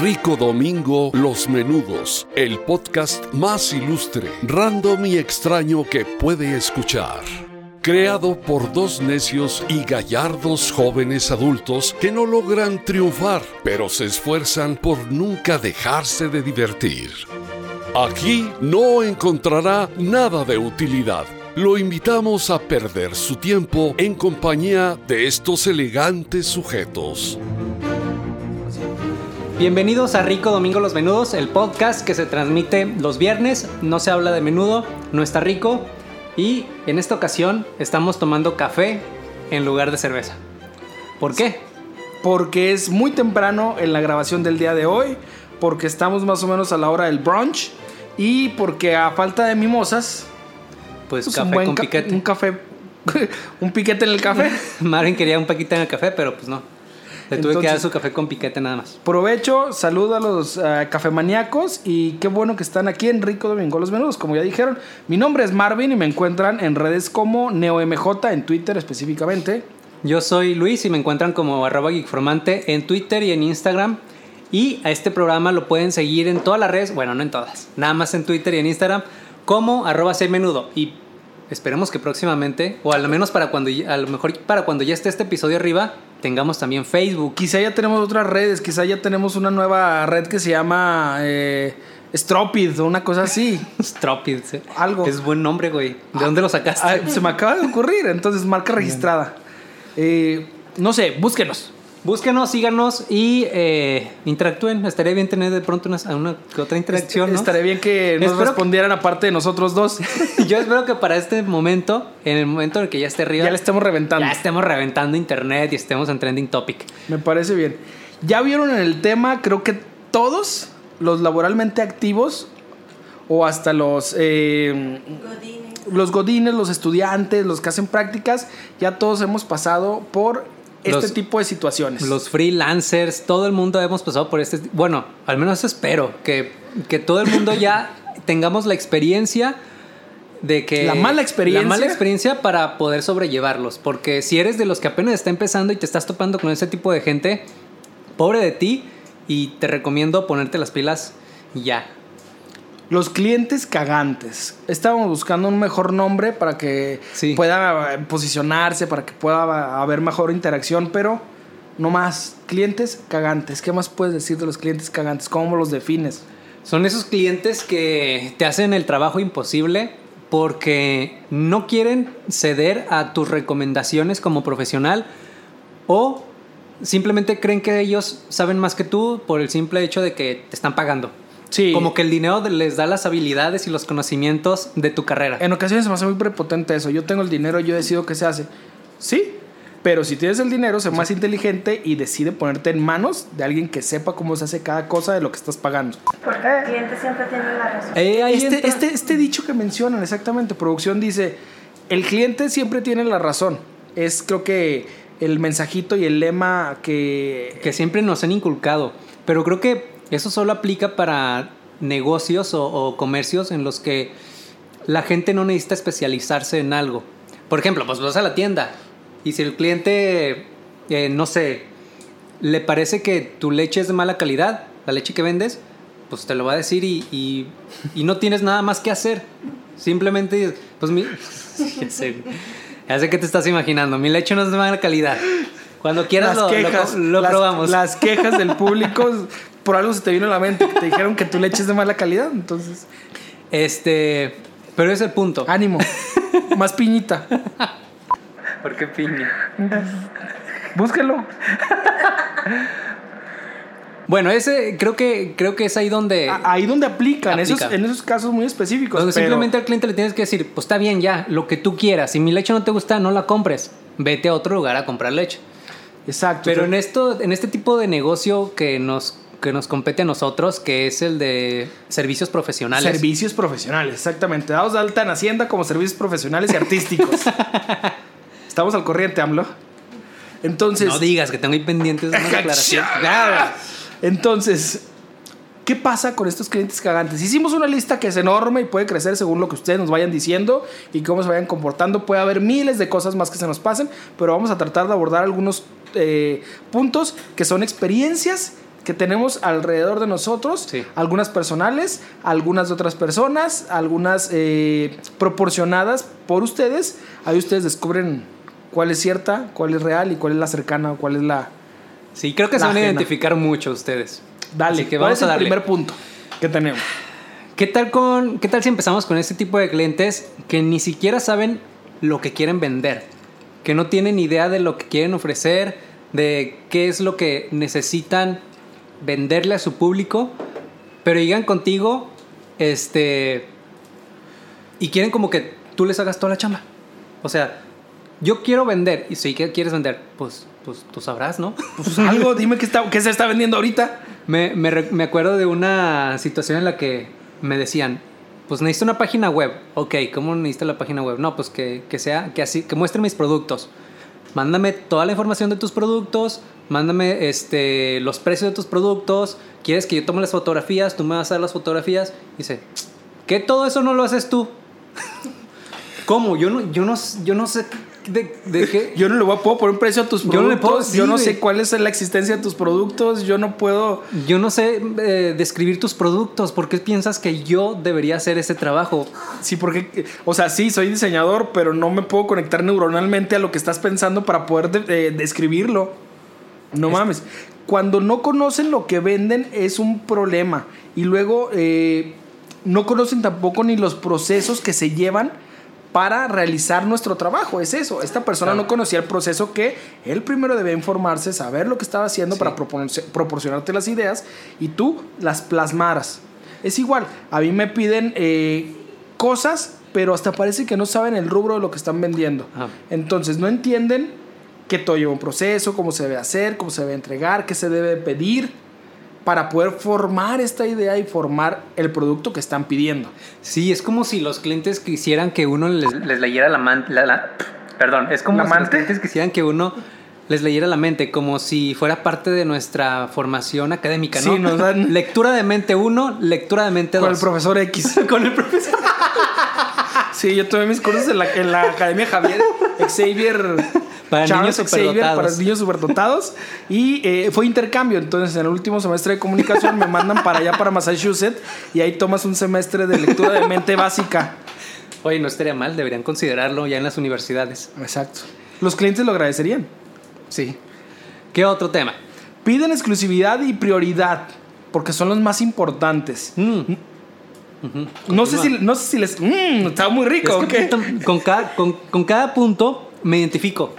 Rico Domingo Los Menudos, el podcast más ilustre, random y extraño que puede escuchar. Creado por dos necios y gallardos jóvenes adultos que no logran triunfar, pero se esfuerzan por nunca dejarse de divertir. Aquí no encontrará nada de utilidad. Lo invitamos a perder su tiempo en compañía de estos elegantes sujetos. Bienvenidos a Rico Domingo Los Menudos, el podcast que se transmite los viernes. No se habla de menudo, no está rico. Y en esta ocasión estamos tomando café en lugar de cerveza. ¿Por qué? Porque es muy temprano en la grabación del día de hoy, porque estamos más o menos a la hora del brunch y porque a falta de mimosas, Pues, pues, café con ca- piquete. un café, un piquete en el café. Marvin quería un paquete en el café, pero pues no. Le tuve que dar su café con piquete nada más. Provecho, saludo a los eh, cafemaníacos y qué bueno que están aquí en Rico Domingo Los Menudos, como ya dijeron. Mi nombre es Marvin y me encuentran en redes como NeoMJ, en Twitter específicamente. Yo soy Luis y me encuentran como arroba geekformante en Twitter y en Instagram. Y a este programa lo pueden seguir en todas las redes, bueno, no en todas, nada más en Twitter y en Instagram, como arroba menudo. Y esperemos que próximamente, o al menos para cuando, a lo mejor para cuando ya esté este episodio arriba, tengamos también Facebook. Quizá ya tenemos otras redes, quizá ya tenemos una nueva red que se llama eh, Stropid o una cosa así. Stropid, ¿sí? Algo. Es buen nombre, güey. ¿De dónde lo sacaste? Ah, se me acaba de ocurrir, entonces marca registrada. Eh, no sé, búsquenos. Búsquenos, síganos y eh, interactúen. Estaría bien tener de pronto una, otra interacción, ¿no? Estaría bien que nos Espero- respondieran aparte de nosotros dos. Yo espero que para este momento, en el momento en el que ya esté arriba, ya le estemos reventando. ya estemos reventando internet y estemos en trending topic. Me parece bien. Ya vieron en el tema, creo que todos los laboralmente activos o hasta los eh, los godines, los estudiantes, los que hacen prácticas, ya todos hemos pasado por este Los- tipo de situaciones. Los freelancers, todo el mundo hemos pasado por este. Bueno, al menos espero que, que todo el mundo ya tengamos la experiencia de que. La mala experiencia. La mala experiencia para poder sobrellevarlos. Porque si eres de los que apenas está empezando y te estás topando con ese tipo de gente, pobre de ti. Y te recomiendo ponerte las pilas ya. Los clientes cagantes. Estábamos buscando un mejor nombre para que Sí. pueda eh, posicionarse, para que pueda haber mejor interacción, pero no más. Clientes cagantes. ¿Qué más puedes decir de los clientes cagantes? ¿Cómo los defines? Son esos clientes que te hacen el trabajo imposible porque no quieren ceder a tus recomendaciones como profesional o simplemente creen que ellos saben más que tú por el simple hecho de que te están pagando. Sí. Como que el dinero les da las habilidades y los conocimientos de tu carrera. En ocasiones se me hace muy prepotente eso. Yo tengo el dinero, yo decido qué se hace. Sí, pero si tienes el dinero, sé más inteligente y decide ponerte en manos de alguien que sepa cómo se hace cada cosa de lo que estás pagando. Porque el cliente siempre tiene la razón. Eh, Este, este, este dicho que mencionan, exactamente, producción dice, el cliente siempre tiene la razón. Es creo que el mensajito y el lema que... que siempre nos han inculcado. Pero creo que eso solo aplica para negocios o, o comercios en los que la gente no necesita especializarse en algo. Por ejemplo, pues vas a la tienda y si el cliente, eh, no sé, le parece que tu leche es de mala calidad, la leche que vendes, pues te lo va a decir y, y- y no tienes nada más que hacer. Simplemente, pues mi... ya sé, ya sé que te estás imaginando, mi leche no es de mala calidad. Cuando quieras las lo, lo- quejas, lo las- probamos. Las quejas del público, por algo se te vino a la mente, que te dijeron que tu leche es de mala calidad, entonces... Este, pero es el punto. Ánimo, más piñita. ¿Por qué piña? Búsquelo. Bueno, ese creo que creo que es ahí donde Ahí donde aplican, Aplica. Esos, en esos casos muy específicos. pero- simplemente al cliente le tienes que decir, pues está bien ya, lo que tú quieras. Si mi leche no te gusta, no la compres. Vete a otro lugar a comprar leche. Exacto. Pero en esto, en este tipo de negocio que nos que nos compete a nosotros, que es el de servicios profesionales. Servicios profesionales, exactamente. Dados de alta en Hacienda como servicios profesionales y artísticos. Estamos al corriente, AMLO. Entonces, no digas que tengo ahí pendientes una declaración. Entonces, ¿qué pasa con estos clientes cagantes? Hicimos una lista que es enorme y puede crecer según lo que ustedes nos vayan diciendo y cómo se vayan comportando. Puede haber miles de cosas más que se nos pasen, pero vamos a tratar de abordar algunos eh, puntos que son experiencias que tenemos alrededor de nosotros, Sí. algunas personales, algunas de otras personas, algunas eh, proporcionadas por ustedes. Ahí ustedes descubren cuál es cierta, cuál es real y cuál es la cercana o cuál es la... Sí, creo que se van a identificar mucho ustedes. Dale, que ¿cuál vamos es a el primer punto que tenemos? ¿Qué tal, con, ¿Qué tal si empezamos con este tipo de clientes que ni siquiera saben lo que quieren vender? Que no tienen idea de lo que quieren ofrecer, de qué es lo que necesitan venderle a su público, pero llegan contigo este, y quieren como que tú les hagas toda la chamba. O sea, yo quiero vender, y si ¿qué quieres vender? Pues, pues tú sabrás, ¿no? Pues algo, dime qué, está, qué se está vendiendo ahorita. Me, me me acuerdo de una situación en la que me decían, pues necesito una página web. Ok, ¿cómo necesito la página web? No, pues que, que sea, que así, que muestre mis productos. Mándame toda la información de tus productos, mándame este, los precios de tus productos. ¿Quieres que yo tome las fotografías? Tú me vas a dar las fotografías. Dice, ¿qué todo eso no lo haces tú? ¿Cómo? Yo no, yo no, yo no sé de, de qué. Yo no le voy a puedo poner precio a tus Yo productos. no le puedo- yo no sé cuál es la existencia de tus productos. Yo no puedo. Yo no sé eh, describir tus productos. ¿Por qué piensas que yo debería hacer ese trabajo? Sí, porque. O sea, sí, soy diseñador, pero no me puedo conectar neuronalmente a lo que estás pensando para poder de- eh, describirlo. No mames. Cuando no conocen lo que venden es un problema. Y luego eh, no conocen tampoco ni los procesos que se llevan para realizar nuestro trabajo. Es eso. Esta persona Claro. no conocía el proceso que él primero debe informarse, saber lo que estaba haciendo Sí. para proporci- proporcionarte las ideas y tú las plasmaras. Es igual. A mí me piden eh, cosas, pero hasta parece que no saben el rubro de lo que están vendiendo. Entonces no entienden que todo lleva un proceso, cómo se debe hacer, cómo se debe entregar, qué se debe pedir para poder formar esta idea y formar el producto que están pidiendo. Sí, es como si los clientes quisieran que uno les, les leyera la mente. perdón, es como ¿La si los clientes quisieran que uno les leyera la mente, como si fuera parte de nuestra formación académica, ¿no? Sí, nos dan- Lectura de mente 1, lectura de mente 2. Con el profesor X. Con el profesor. Sí, yo tomé mis cursos en la, en la Academia Javier Xavier. Para niños superdotados. para niños superdotados. Y eh, fue intercambio. Entonces, en el último semestre de comunicación me mandan para allá, para Massachusetts. Y ahí tomas un semestre de lectura de mente básica. Oye, no estaría mal, deberían considerarlo ya en las universidades. Exacto. Los clientes lo agradecerían. Sí. ¿Qué otro tema? Piden exclusividad y prioridad. Porque son los más importantes. Mm. No sé, si, no sé si les. Mmm, está muy rico. Es ¿o que qué? puta, con, cada, con, con cada punto me identifico.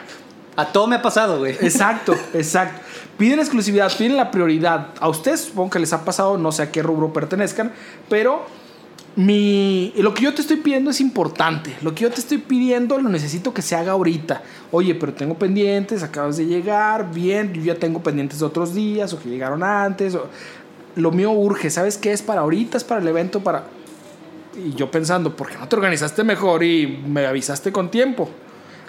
A todo me ha pasado, güey. Exacto, exacto. Piden exclusividad, piden la prioridad. A ustedes supongo que les ha pasado, no sé a qué rubro pertenezcan, pero mi, lo que yo te estoy pidiendo es importante. Lo que yo te estoy pidiendo lo necesito que se haga ahorita. Oye, pero tengo pendientes, acabas de llegar, bien, yo ya tengo pendientes de otros días o que llegaron antes. o- lo mío urge, ¿sabes qué es para ahorita? Es para el evento, para... Y yo pensando, ¿por qué no te organizaste mejor y me avisaste con tiempo?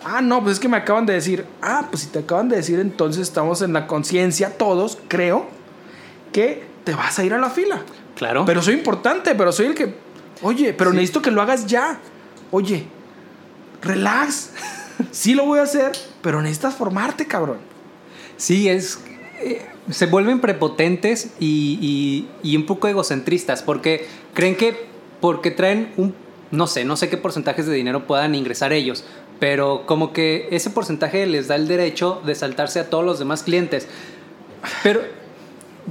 Ah, no, pues es que me acaban de decir. Ah, pues si te acaban de decir, entonces estamos en la conciencia todos, creo, que te vas a ir a la fila. Claro. Pero soy importante, pero soy el que. Oye, pero Sí. necesito que lo hagas ya. Oye, relax. Sí lo voy a hacer, pero necesitas formarte, cabrón. Sí, es. eh, se vuelven prepotentes y, y- y un poco egocentristas porque creen que porque traen un. No sé, no sé qué porcentajes de dinero puedan ingresar ellos, pero como que ese porcentaje les da el derecho de saltarse a todos los demás clientes. Pero.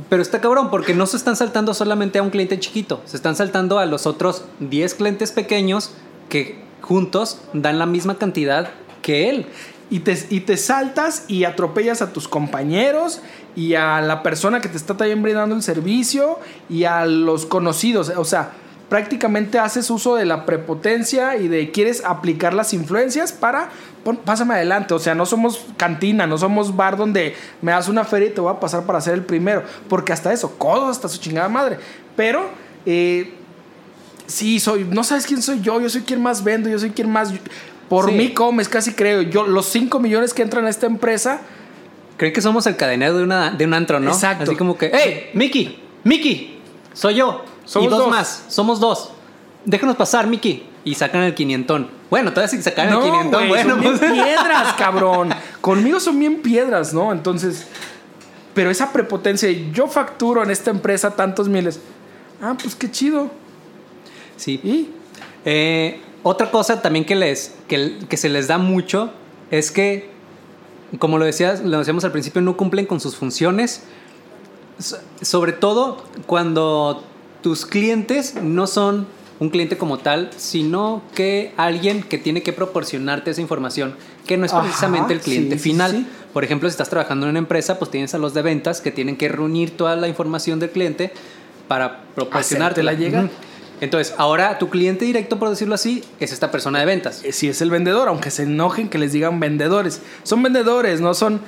Pero está cabrón, porque no se están saltando solamente a un cliente chiquito, se están saltando a los otros 10 clientes pequeños que juntos dan la misma cantidad que él. Y te, y te saltas y atropellas a tus compañeros y a la persona que te está también brindando el servicio y a los conocidos. O sea, prácticamente haces uso de la prepotencia y de quieres aplicar las influencias para, pon- pásame adelante. O sea, no somos cantina, no somos bar donde me das una feria y te voy a pasar para ser el primero. Porque hasta eso, codos hasta su chingada madre. Pero... eh, Sí, soy. No sabes quién soy yo. Yo soy quien más vendo. Yo soy quien más. Por Sí. mí comes, casi creo. Yo, los 5 millones que entran a esta empresa. Creen que somos el cadenero de, una, de un antro, ¿no? Exacto. Así como que, ¡Hey, Mickey! ¡Mickey! Soy yo. Somos y dos, dos. más. Somos dos. Déjanos pasar, Mickey. Y sacan el quinientón. Bueno, todavía si sacan el quinientón, güey, bueno, son bien pues. piedras, cabrón. Conmigo son bien piedras, ¿no? Entonces. Pero esa prepotencia, de, yo facturo en esta empresa tantos miles. Ah, pues qué chido. Sí. ¿Y? Eh, otra cosa también que, les, que, que se les da mucho es que, como lo, decías, lo decíamos al principio, no cumplen con sus funciones. So- Sobre todo cuando tus clientes no son un cliente como tal, sino que alguien que tiene que proporcionarte esa información, que no es Ajá, precisamente el cliente sí, final. sí. Por ejemplo, si estás trabajando en una empresa, pues tienes a los de ventas que tienen que reunir toda la información del cliente para proporcionártela. Hacértela llegar. Ujú. Entonces, ahora tu cliente directo, por decirlo así, es esta persona de ventas. Eh, Si es el vendedor, aunque se enojen que les digan vendedores. Son vendedores, no son.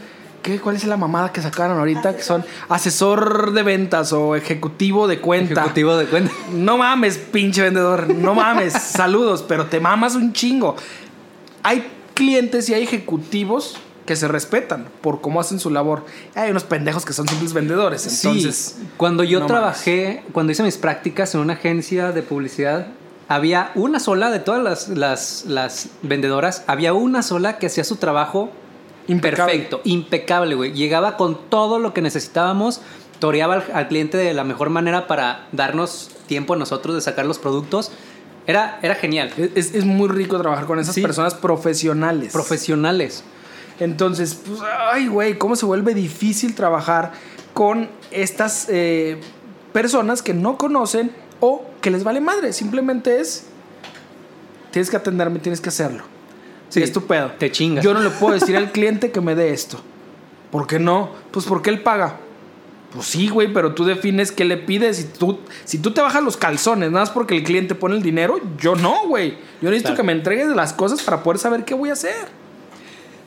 ¿Qué? ¿Cuál es la mamada que sacaron ahorita? Que son asesor de ventas o ejecutivo de cuenta. Ejecutivo de cuenta. No mames, pinche vendedor. No mames. Saludos, pero te mamas un chingo. Hay clientes y hay ejecutivos que se respetan por cómo hacen su labor. Hay unos pendejos que son simples vendedores. Entonces, sí, cuando yo no trabajé, cuando hice mis prácticas en una agencia de publicidad, había una sola de todas las, las, las vendedoras, había una sola que hacía su trabajo Impecable. perfecto, impecable, güey. Llegaba con todo lo que necesitábamos, toreaba al, al cliente de la mejor manera para darnos tiempo a nosotros de sacar los productos. Era, era genial. es, es muy rico trabajar con esas Sí. personas profesionales. Profesionales. Entonces, pues, ay, güey, cómo se vuelve difícil trabajar con estas eh, personas que no conocen o que les vale madre. Simplemente es, tienes que atenderme, tienes que hacerlo. Sí, es tu pedo. te chingas. Yo no le puedo decir al cliente que me dé esto. ¿Por qué no? Pues porque él paga. Pues sí, güey, pero tú defines qué le pides. Si tú, si tú te bajas los calzones, nada más porque el cliente pone el dinero, yo no, güey. Yo necesito Claro. que me entregues las cosas para poder saber qué voy a hacer.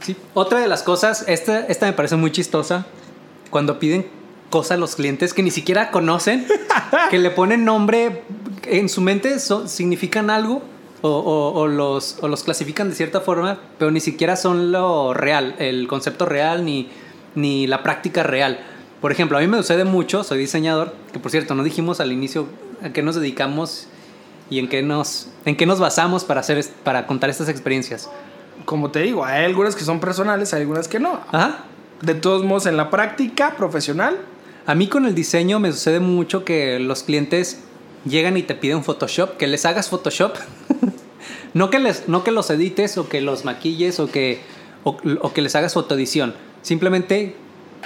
Sí. Otra de las cosas, esta, esta me parece muy chistosa, cuando piden cosas a los clientes que ni siquiera conocen, que le ponen nombre, en su mente so- significan algo o, o- o los, o los clasifican de cierta forma, pero ni siquiera son lo real, el concepto real ni, ni la práctica real. Por ejemplo, a mí me sucede mucho, soy diseñador, que por cierto, no dijimos al inicio a qué nos dedicamos y en qué nos, en qué nos basamos para, hacer, para contar estas experiencias. como te digo, hay algunas que son personales, hay algunas que no. Ajá. De todos modos, en la práctica profesional, A mí con el diseño me sucede mucho que los clientes llegan y te piden Photoshop, que les hagas Photoshop. no, que les, no que los edites o que los maquilles o que, o, o que les hagas fotoedición. Simplemente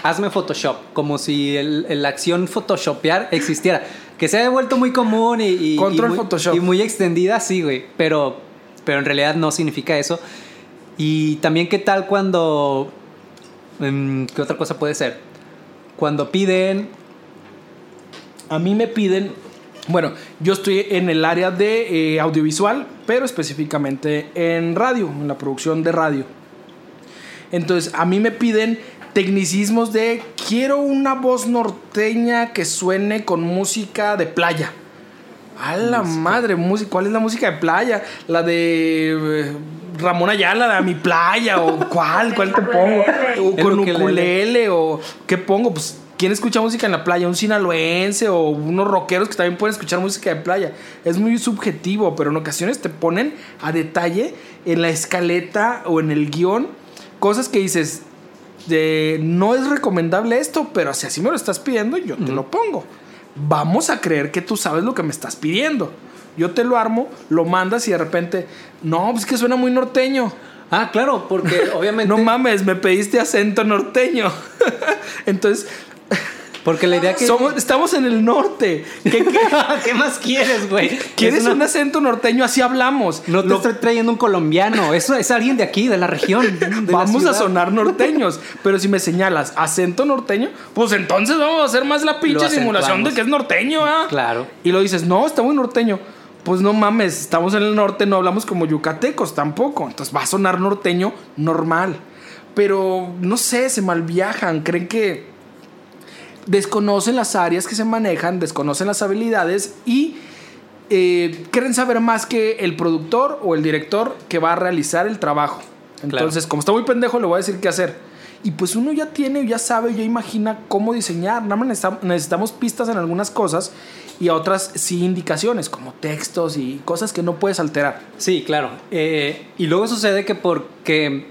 hazme Photoshop, como si el, la acción Photoshopear existiera. Que se ha vuelto muy común y, y- Control y muy, Photoshop. y muy extendida, sí, güey. Pero, pero en realidad no significa eso. Y también qué tal cuando... em, ¿Qué otra cosa puede ser? Cuando piden a mí me piden, bueno, yo estoy en el área de eh, audiovisual, pero específicamente en radio, en la producción de radio. Entonces, a mí me piden tecnicismos de quiero una voz norteña que suene con música de playa. A la madre, música. ¿Cuál es la música de playa? La de eh, Ramón Ayala, la de mi playa, o cuál, cuál te pongo. O con ukulele, o qué pongo. Pues, ¿quién escucha música en la playa? Un sinaloense o unos rockeros que también pueden escuchar música de playa. Es muy subjetivo, pero en ocasiones te ponen a detalle en la escaleta o en el guion cosas que dices, de, no es recomendable esto, pero si así me lo estás pidiendo, yo te lo pongo. Vamos a creer que tú sabes lo que me estás pidiendo. Yo te lo armo, lo mandas y de repente, no, pues que suena muy norteño. Ah, claro, porque obviamente. No mames, me pediste acento norteño. Entonces, Porque la idea que. somos, estamos en el norte. ¿Qué, qué- ¿Qué más quieres, güey? ¿Quieres una- un acento norteño? Así hablamos. No te Lo- estoy trayendo un colombiano. Eso es alguien de aquí, de la región. de la vamos a sonar norteños. Pero si me señalas acento norteño, pues entonces vamos a hacer más la pinche simulación de que es norteño, ¿ah? Claro. Y lo dices, no, está muy norteño. Pues no mames, estamos en el norte, no hablamos como yucatecos tampoco. Entonces va a sonar norteño normal. Pero no sé, se malviajan, creen que desconocen las áreas que se manejan, desconocen las habilidades y eh, quieren saber más que el productor o el director que va a realizar el trabajo. Entonces, como está muy pendejo, le voy a decir qué hacer. Y pues uno ya tiene, ya sabe, ya imagina cómo diseñar. Nada más necesitamos, necesitamos pistas en algunas cosas y a otras sí indicaciones, como textos y cosas que no puedes alterar. Sí, claro. Eh, y luego sucede que porque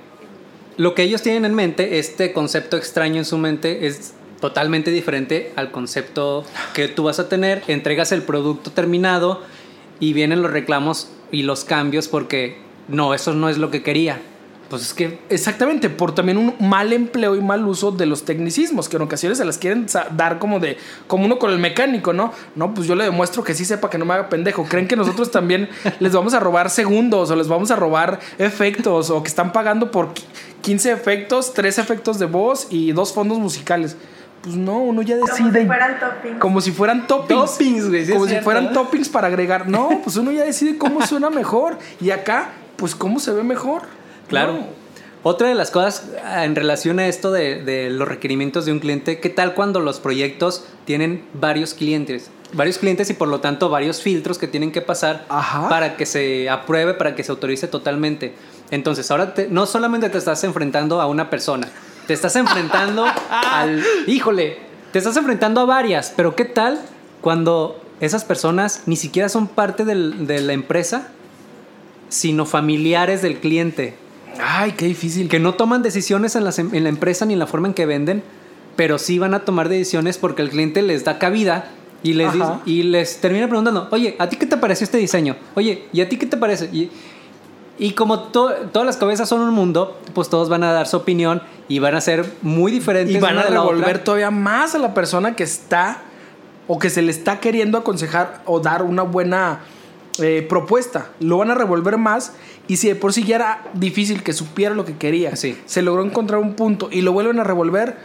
lo que ellos tienen en mente, este concepto extraño en su mente, es totalmente diferente al concepto que tú vas a tener. Entregas el producto terminado y vienen los reclamos y los cambios porque no, eso no es lo que quería. Pues es que Exactamente, por también un mal empleo y mal uso de los tecnicismos, que en ocasiones se las quieren dar como de, como uno con el mecánico, ¿no? No, pues yo le demuestro que sí sepa que no me haga pendejo. Creen que nosotros también les vamos a robar segundos o les vamos a robar efectos o que están pagando por qui- 15 efectos, 3 efectos de voz y dos fondos musicales. Pues no, uno ya Como decide. si fueran toppings. Como si fueran toppings. Toppings, güey, sí como si cierto, fueran ¿eh? toppings para agregar. No, pues uno ya decide cómo suena mejor. Y acá, pues cómo se ve mejor. Claro. No. Otra de las cosas ah, en relación a esto de, de los requerimientos de un cliente, ¿qué tal cuando los proyectos tienen varios clientes? Varios clientes y por lo tanto varios filtros que tienen que pasar Ajá. para que se apruebe, para que se autorice totalmente. Entonces, ahora te- no solamente te estás enfrentando a una persona, te estás enfrentando al... Híjole, te estás enfrentando a varias, pero ¿qué tal cuando esas personas ni siquiera son parte del- de la empresa, sino familiares del cliente? Ay, qué difícil. que no toman decisiones en, las em- en la empresa ni en la forma en que venden, pero sí van a tomar decisiones porque el cliente les da cabida y les, dice- y les termina preguntando, oye, ¿a ti qué te pareció este diseño? Oye, ¿y a ti qué te parece? Y, y como to- todas las cabezas son un mundo, pues todos van a dar su opinión y van a ser muy diferentes. Y van a revolver todavía más a la persona que está o que se le está queriendo aconsejar o dar una buena eh, propuesta. Lo van a revolver más y si de por sí ya era difícil que supiera lo que quería, Sí. se logró encontrar un punto y lo vuelven a revolver,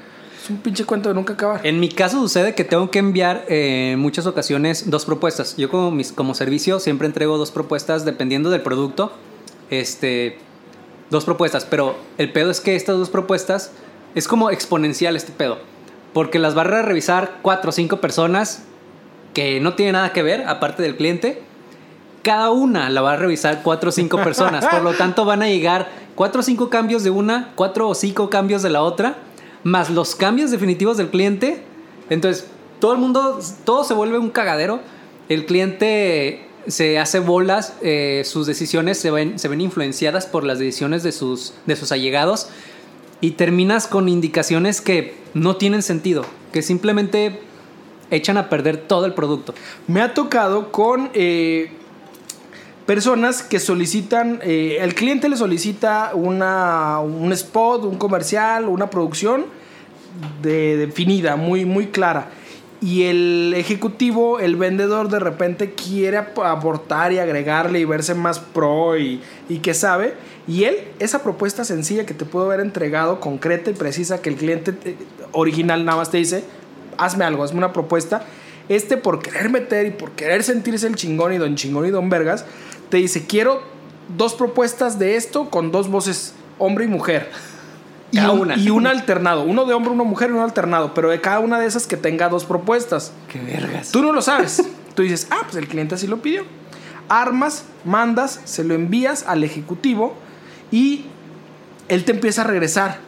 es un pinche cuento de nunca acabar. En mi caso sucede que tengo que enviar eh, en muchas ocasiones dos propuestas. Yo como, mis, como servicio siempre entrego dos propuestas dependiendo del producto. Este, dos propuestas, pero el pedo es que estas dos propuestas es como exponencial este pedo. Porque las va a revisar cuatro o cinco personas que no tienen nada que ver, aparte del cliente. Cada una la va a revisar cuatro o cinco personas. Por lo tanto, van a llegar cuatro o cinco cambios de una, cuatro o cinco cambios de la otra, más los cambios definitivos del cliente. Entonces, todo el mundo, todo se vuelve un cagadero. El cliente se hace bolas, eh, sus decisiones se ven, se ven influenciadas por las decisiones de sus, de sus allegados y terminas con indicaciones que no tienen sentido, que simplemente echan a perder todo el producto. Me ha tocado con eh, personas que solicitan, eh, el cliente le solicita una, un spot, un comercial, una producción de- definida, muy, muy clara. Y el ejecutivo, el vendedor, de repente quiere ap- aportar y agregarle y verse más pro y, y que sabe. Y él, esa propuesta sencilla que te puedo haber entregado, concreta y precisa, que el cliente te- original nada más te dice, hazme algo, hazme una propuesta. Este por querer meter y por querer sentirse el chingón y don chingón y don vergas, te dice, quiero dos propuestas de esto con dos voces, hombre y mujer. Y un, una. y un alternado, uno de hombre, una mujer y un alternado, pero de cada una de esas que tenga dos propuestas. ¡Qué vergas! Tú no lo sabes. Tú dices, ah, pues el cliente así lo pidió. Armas, mandas, se lo envías al ejecutivo y él te empieza a regresar.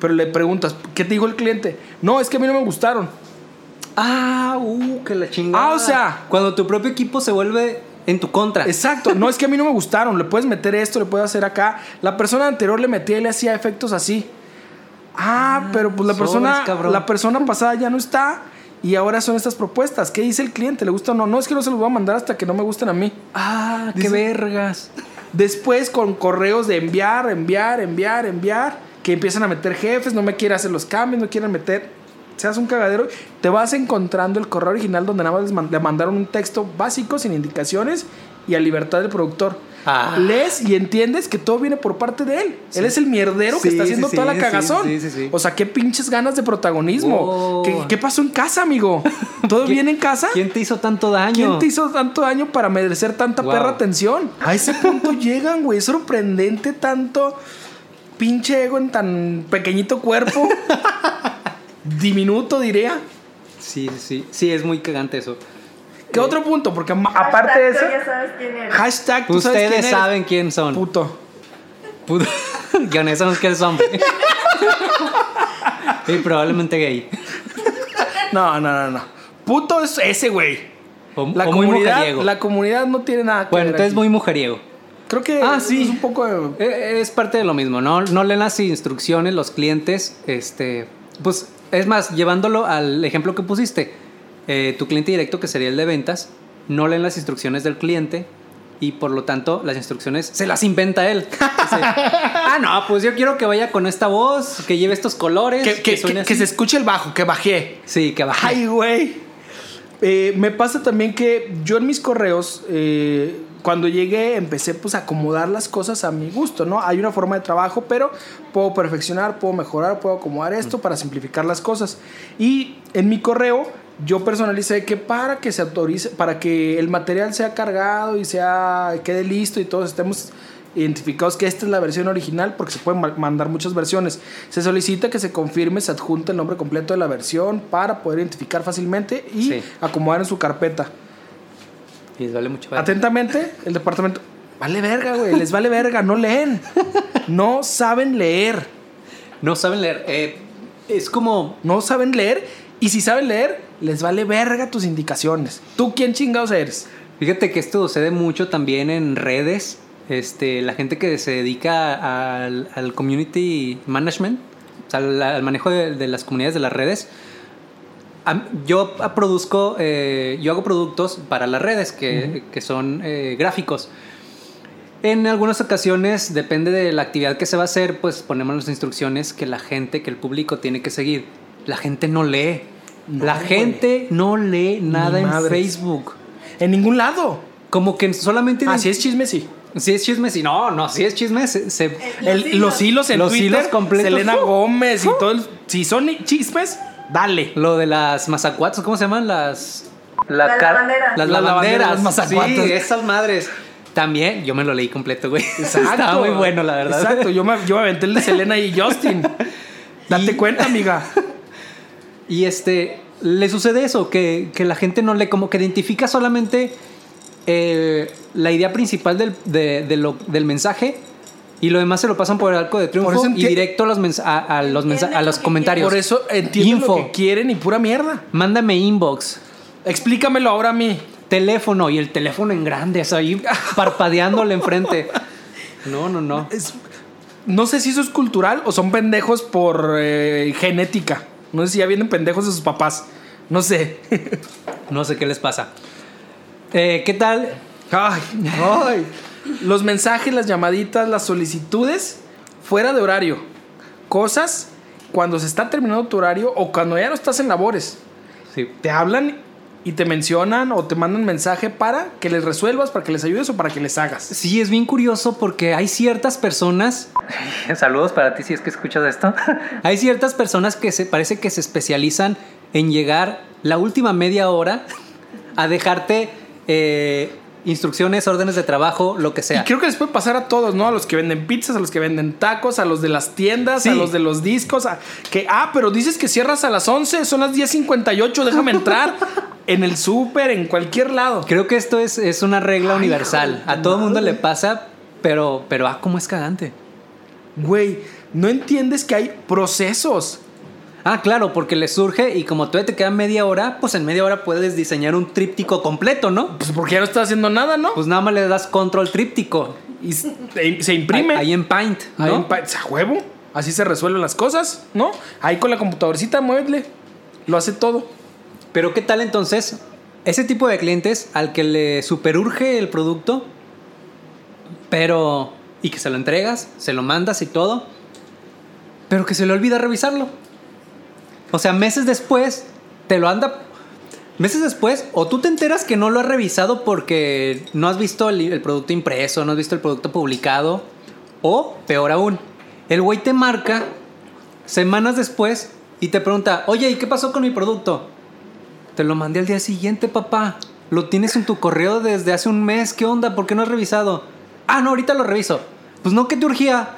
Pero le preguntas, ¿qué te dijo el cliente? No, es que a mí no me gustaron. Ah, uh, que la chingada. Ah, o sea. Cuando tu propio equipo se vuelve en tu contra. Exacto, no es que a mí no me gustaron, le puedes meter esto, le puedes hacer acá. La persona anterior le metía y le hacía efectos así. Ah, pero pues la sobres, persona, cabrón. la persona pasada ya no está y ahora son estas propuestas. ¿Qué dice el cliente? ¿Le gusta o no? No es que no se los voy a mandar hasta que no me gusten a mí. Ah, qué vergas. Después con correos de enviar, enviar, enviar, enviar, que empiezan a meter jefes, no me quieren hacer los cambios, no quieren meter, seas un cagadero, te vas encontrando el correo original donde nada más le mandaron un texto básico, sin indicaciones y a libertad del productor. Ah. Lees y entiendes que todo viene por parte de él. Él es el mierdero que está haciendo sí, toda la cagazón. sí, sí, sí. O sea, qué pinches ganas de protagonismo. Oh. ¿Qué, qué pasó en casa, amigo? ¿Todo bien en casa? ¿Quién te hizo tanto daño? ¿Quién te hizo tanto daño para merecer tanta Wow. perra atención? A ese punto llegan, güey. Es sorprendente tanto pinche ego en tan pequeñito cuerpo. Diminuto, diría. Sí, sí, sí. Sí, es muy cagante eso. ¿Qué otro punto? Porque aparte de eso, Hashtag, tú ya sabes quién eres. hashtag, tú sabes Ustedes quién eres. saben quién son. Puto. Puto. Eso no es que es hombre. y probablemente gay. No, no, no, no. Puto es ese, güey. O, La o comunidad, mujeriego. la comunidad no tiene nada que Bueno, ver entonces aquí. muy mujeriego. Creo que Ah, sí. es un poco de- Eh, Es parte de lo mismo, ¿no? No leen las instrucciones los clientes. Este, pues Es más, llevándolo al ejemplo que pusiste, eh, tu cliente directo, que sería el de ventas, no leen las instrucciones del cliente y por lo tanto las instrucciones se las inventa él. Dice, ah, no, pues yo quiero que vaya con esta voz, que lleve estos colores. Que, que- suene que- así". que se escuche el bajo, que bajé. Sí, que baje. Ay, güey. Eh, me pasa también que yo en mis correos, eh, cuando llegué, empecé pues a acomodar las cosas a mi gusto, ¿no? Hay una forma de trabajo, pero puedo perfeccionar, puedo mejorar, puedo acomodar esto para simplificar las cosas. Y en mi correo yo personalicé que para que se autorice, para que el material sea cargado y sea quede listo y todos estemos identificados que esta es la versión original porque se pueden ma- mandar muchas versiones. Se solicita que se confirme, se adjunte el nombre completo de la versión para poder identificar fácilmente y Sí. acomodar en su carpeta. Y les vale mucho. verga. Atentamente, el departamento. Vale verga, güey. Les vale verga. No leen. No saben leer. No saben leer. Eh, es como. No saben leer. Y si saben leer, les vale verga tus indicaciones. ¿Tú quién chingados eres? Fíjate que esto sucede mucho también en redes. Este, la gente que se dedica al, al community management, o sea, al, al manejo de, de las comunidades de las redes. Yo produzco, eh, yo hago productos para las redes que, que son eh, gráficos. En algunas ocasiones, depende de la actividad que se va a hacer, pues ponemos las instrucciones que la gente, que el público tiene que seguir. La gente no lee. No, la güey. gente no lee nada en. Facebook. En ningún lado. Como que solamente. Así es chisme, sí. Si es chisme, sí. No, no, si es chisme, se. se- El- los hilos en Los Twitter, hilos completos. Selena ¡Uh! Gómez y todo. el- si son chismes, dale. lo de las mazacuatos, ¿cómo se llaman? Las. la Las car- lavanderas. Las Las lavanderas. las mazacuatos. Sí, esas madres. También, yo me lo leí completo, güey. Exacto. Estaba muy bueno, la verdad. Exacto. Yo me, yo me aventé el de Selena y Justin. Date Y- cuenta, amiga. Y este, le sucede eso, que, que la gente no lee, como que identifica solamente eh, la idea principal del, de- de lo- del mensaje y lo demás se lo pasan por el arco de triunfo Por eso y directo a los, mensa- a, a los, mensa- a comentarios. Por eso entienden Info. lo que quieren y pura mierda. Mándame inbox, Explícamelo ahora a mí. teléfono y el teléfono en grande, o sea, ahí parpadeándole enfrente. No, no, no. Es- no sé si eso es cultural o son pendejos por eh, genética. No sé si ya vienen pendejos de sus papás. No sé. No sé qué les pasa. Eh, ¿Qué tal? Ay, ay. Los mensajes, las llamaditas, las solicitudes fuera de horario. Cosas cuando se está terminando tu horario o cuando ya no estás en labores. Sí. Te hablan y te mencionan o te mandan mensaje para que les resuelvas, para que les ayudes o para que les hagas. Sí, es bien curioso porque hay ciertas personas. Saludos para ti si es que escuchas esto. hay ciertas personas que se parece que se especializan en llegar la última media hora a dejarte eh, instrucciones, órdenes de trabajo, lo que Y sea. creo que les puede pasar a todos, ¿no? A los que venden pizzas, a los que venden tacos, a los de las tiendas, Sí. a los de los discos. a- que, ah, pero dices que cierras a las 11, son las 10.58, déjame entrar. en el súper, en cualquier lado. Creo que esto es, es una regla Ay, universal. A todo mundo le pasa, pero, pero ah, cómo es cagante. Güey, no entiendes que hay procesos. Ah, claro, porque le surge y como todavía te queda media hora, pues en media hora puedes diseñar un tríptico completo, ¿no? Pues porque ya no estás haciendo nada, ¿no? Pues nada más le das control tríptico. y se imprime. Ahí, ahí en Paint, Ahí ¿no? en pa- a huevo. Así se resuelven las cosas, ¿no? Ahí con la computadorcita, muévele. Lo hace todo. Pero ¿qué tal entonces? Ese tipo de clientes al que le superurge el producto, pero... y que se lo entregas, se lo mandas y todo, pero que se le olvida revisarlo. O sea, meses después te lo anda... Meses después, o tú te enteras que no lo has revisado porque no has visto el, el producto impreso, no has visto el producto publicado, o peor aún, el güey te marca semanas después y te pregunta, oye, ¿y qué pasó con mi producto? Te lo mandé al día siguiente, papá. Lo tienes en tu correo desde hace un mes. ¿Qué onda? ¿Por qué no has revisado? Ah, no, ahorita lo reviso. Pues no, que te urgía.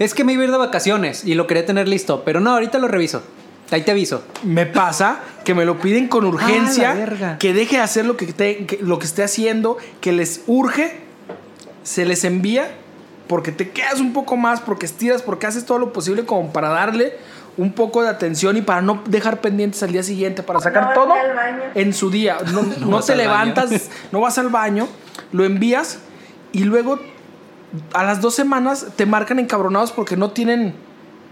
Es que me iba a ir de vacaciones y lo quería tener listo. Pero no, ahorita lo reviso. Ahí te aviso. Me pasa que me lo piden con Ah, urgencia, la verga. que deje de hacer lo que, te- que- lo que esté haciendo, que les urge, se les envía, porque te quedas un poco más, porque estiras, porque haces todo lo posible como para darle un poco de atención y para no dejar pendientes al día siguiente, para sacar No, todo vete al baño. en su día. No, te al baño. levantas, no vas al baño, lo envías y luego a las dos semanas te marcan encabronados porque no tienen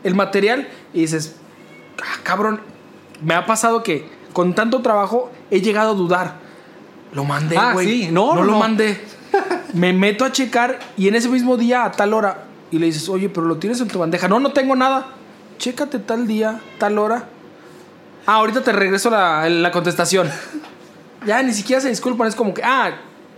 el material y dices, ah, cabrón, me ha pasado que con tanto trabajo he llegado a dudar. Lo mandé, Ah, güey. sí. No, no no, lo mandé. Me meto a checar y en ese mismo día a tal hora y le dices, oye, pero lo tienes en tu bandeja. No, no tengo nada. Chécate tal día, tal hora. Ah, ahorita te regreso la, la contestación. Ya ni siquiera se disculpan, es como que, ah,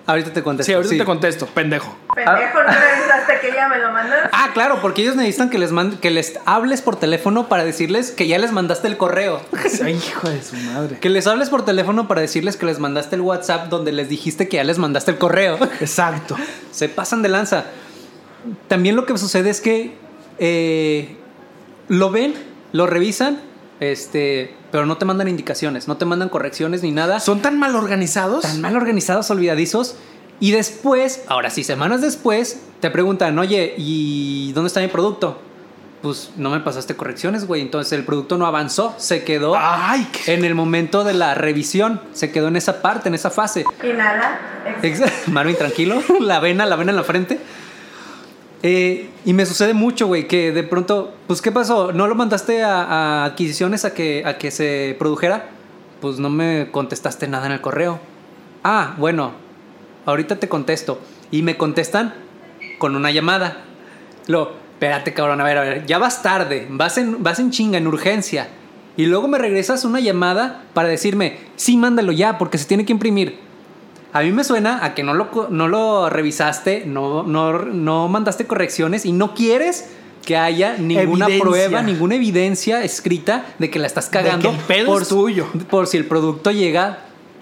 Ahorita te contesto. sí, ahorita sí. te contesto, pendejo. Pendejo, no revisaste que ya me lo mandaste. Ah, claro, porque ellos necesitan que les mand- que les hables por teléfono para decirles que ya les mandaste el correo. Ay, hijo de su madre. Que les hables por teléfono para decirles que les mandaste el WhatsApp donde les dijiste que ya les mandaste el correo. Exacto. Se pasan de lanza. También lo que sucede es que eh, lo ven, lo revisan, este, pero no te mandan indicaciones, no te mandan correcciones ni nada. Son tan mal organizados. tan mal organizados, olvidadizos. Y después, ahora sí, semanas después, te preguntan, oye, ¿y dónde está mi producto? Pues no me pasaste correcciones, güey. Entonces el producto no avanzó, se quedó Ay, qué- en el momento de la revisión, se quedó en esa parte, en esa fase. Inhala. exhala. Ex- Marvin, tranquilo, la vena, la vena en la frente. Eh, y me sucede mucho, güey, que de pronto, pues, ¿qué pasó? ¿No lo mandaste a, a adquisiciones a que, a que se produjera? Pues no me contestaste nada en el correo. Ah, bueno, ahorita te contesto. Y me contestan con una llamada. Lo, espérate, cabrón, a ver, a ver, ya vas tarde, vas en, vas en chinga, en urgencia. Y luego me regresas una llamada para decirme, sí, mándalo ya, porque se tiene que imprimir. A mí me suena a que no lo, no lo revisaste, no, no, no mandaste correcciones y no quieres que haya ninguna Evidencia. prueba, ninguna evidencia escrita de que la estás cagando por, tuyo. por si el producto llega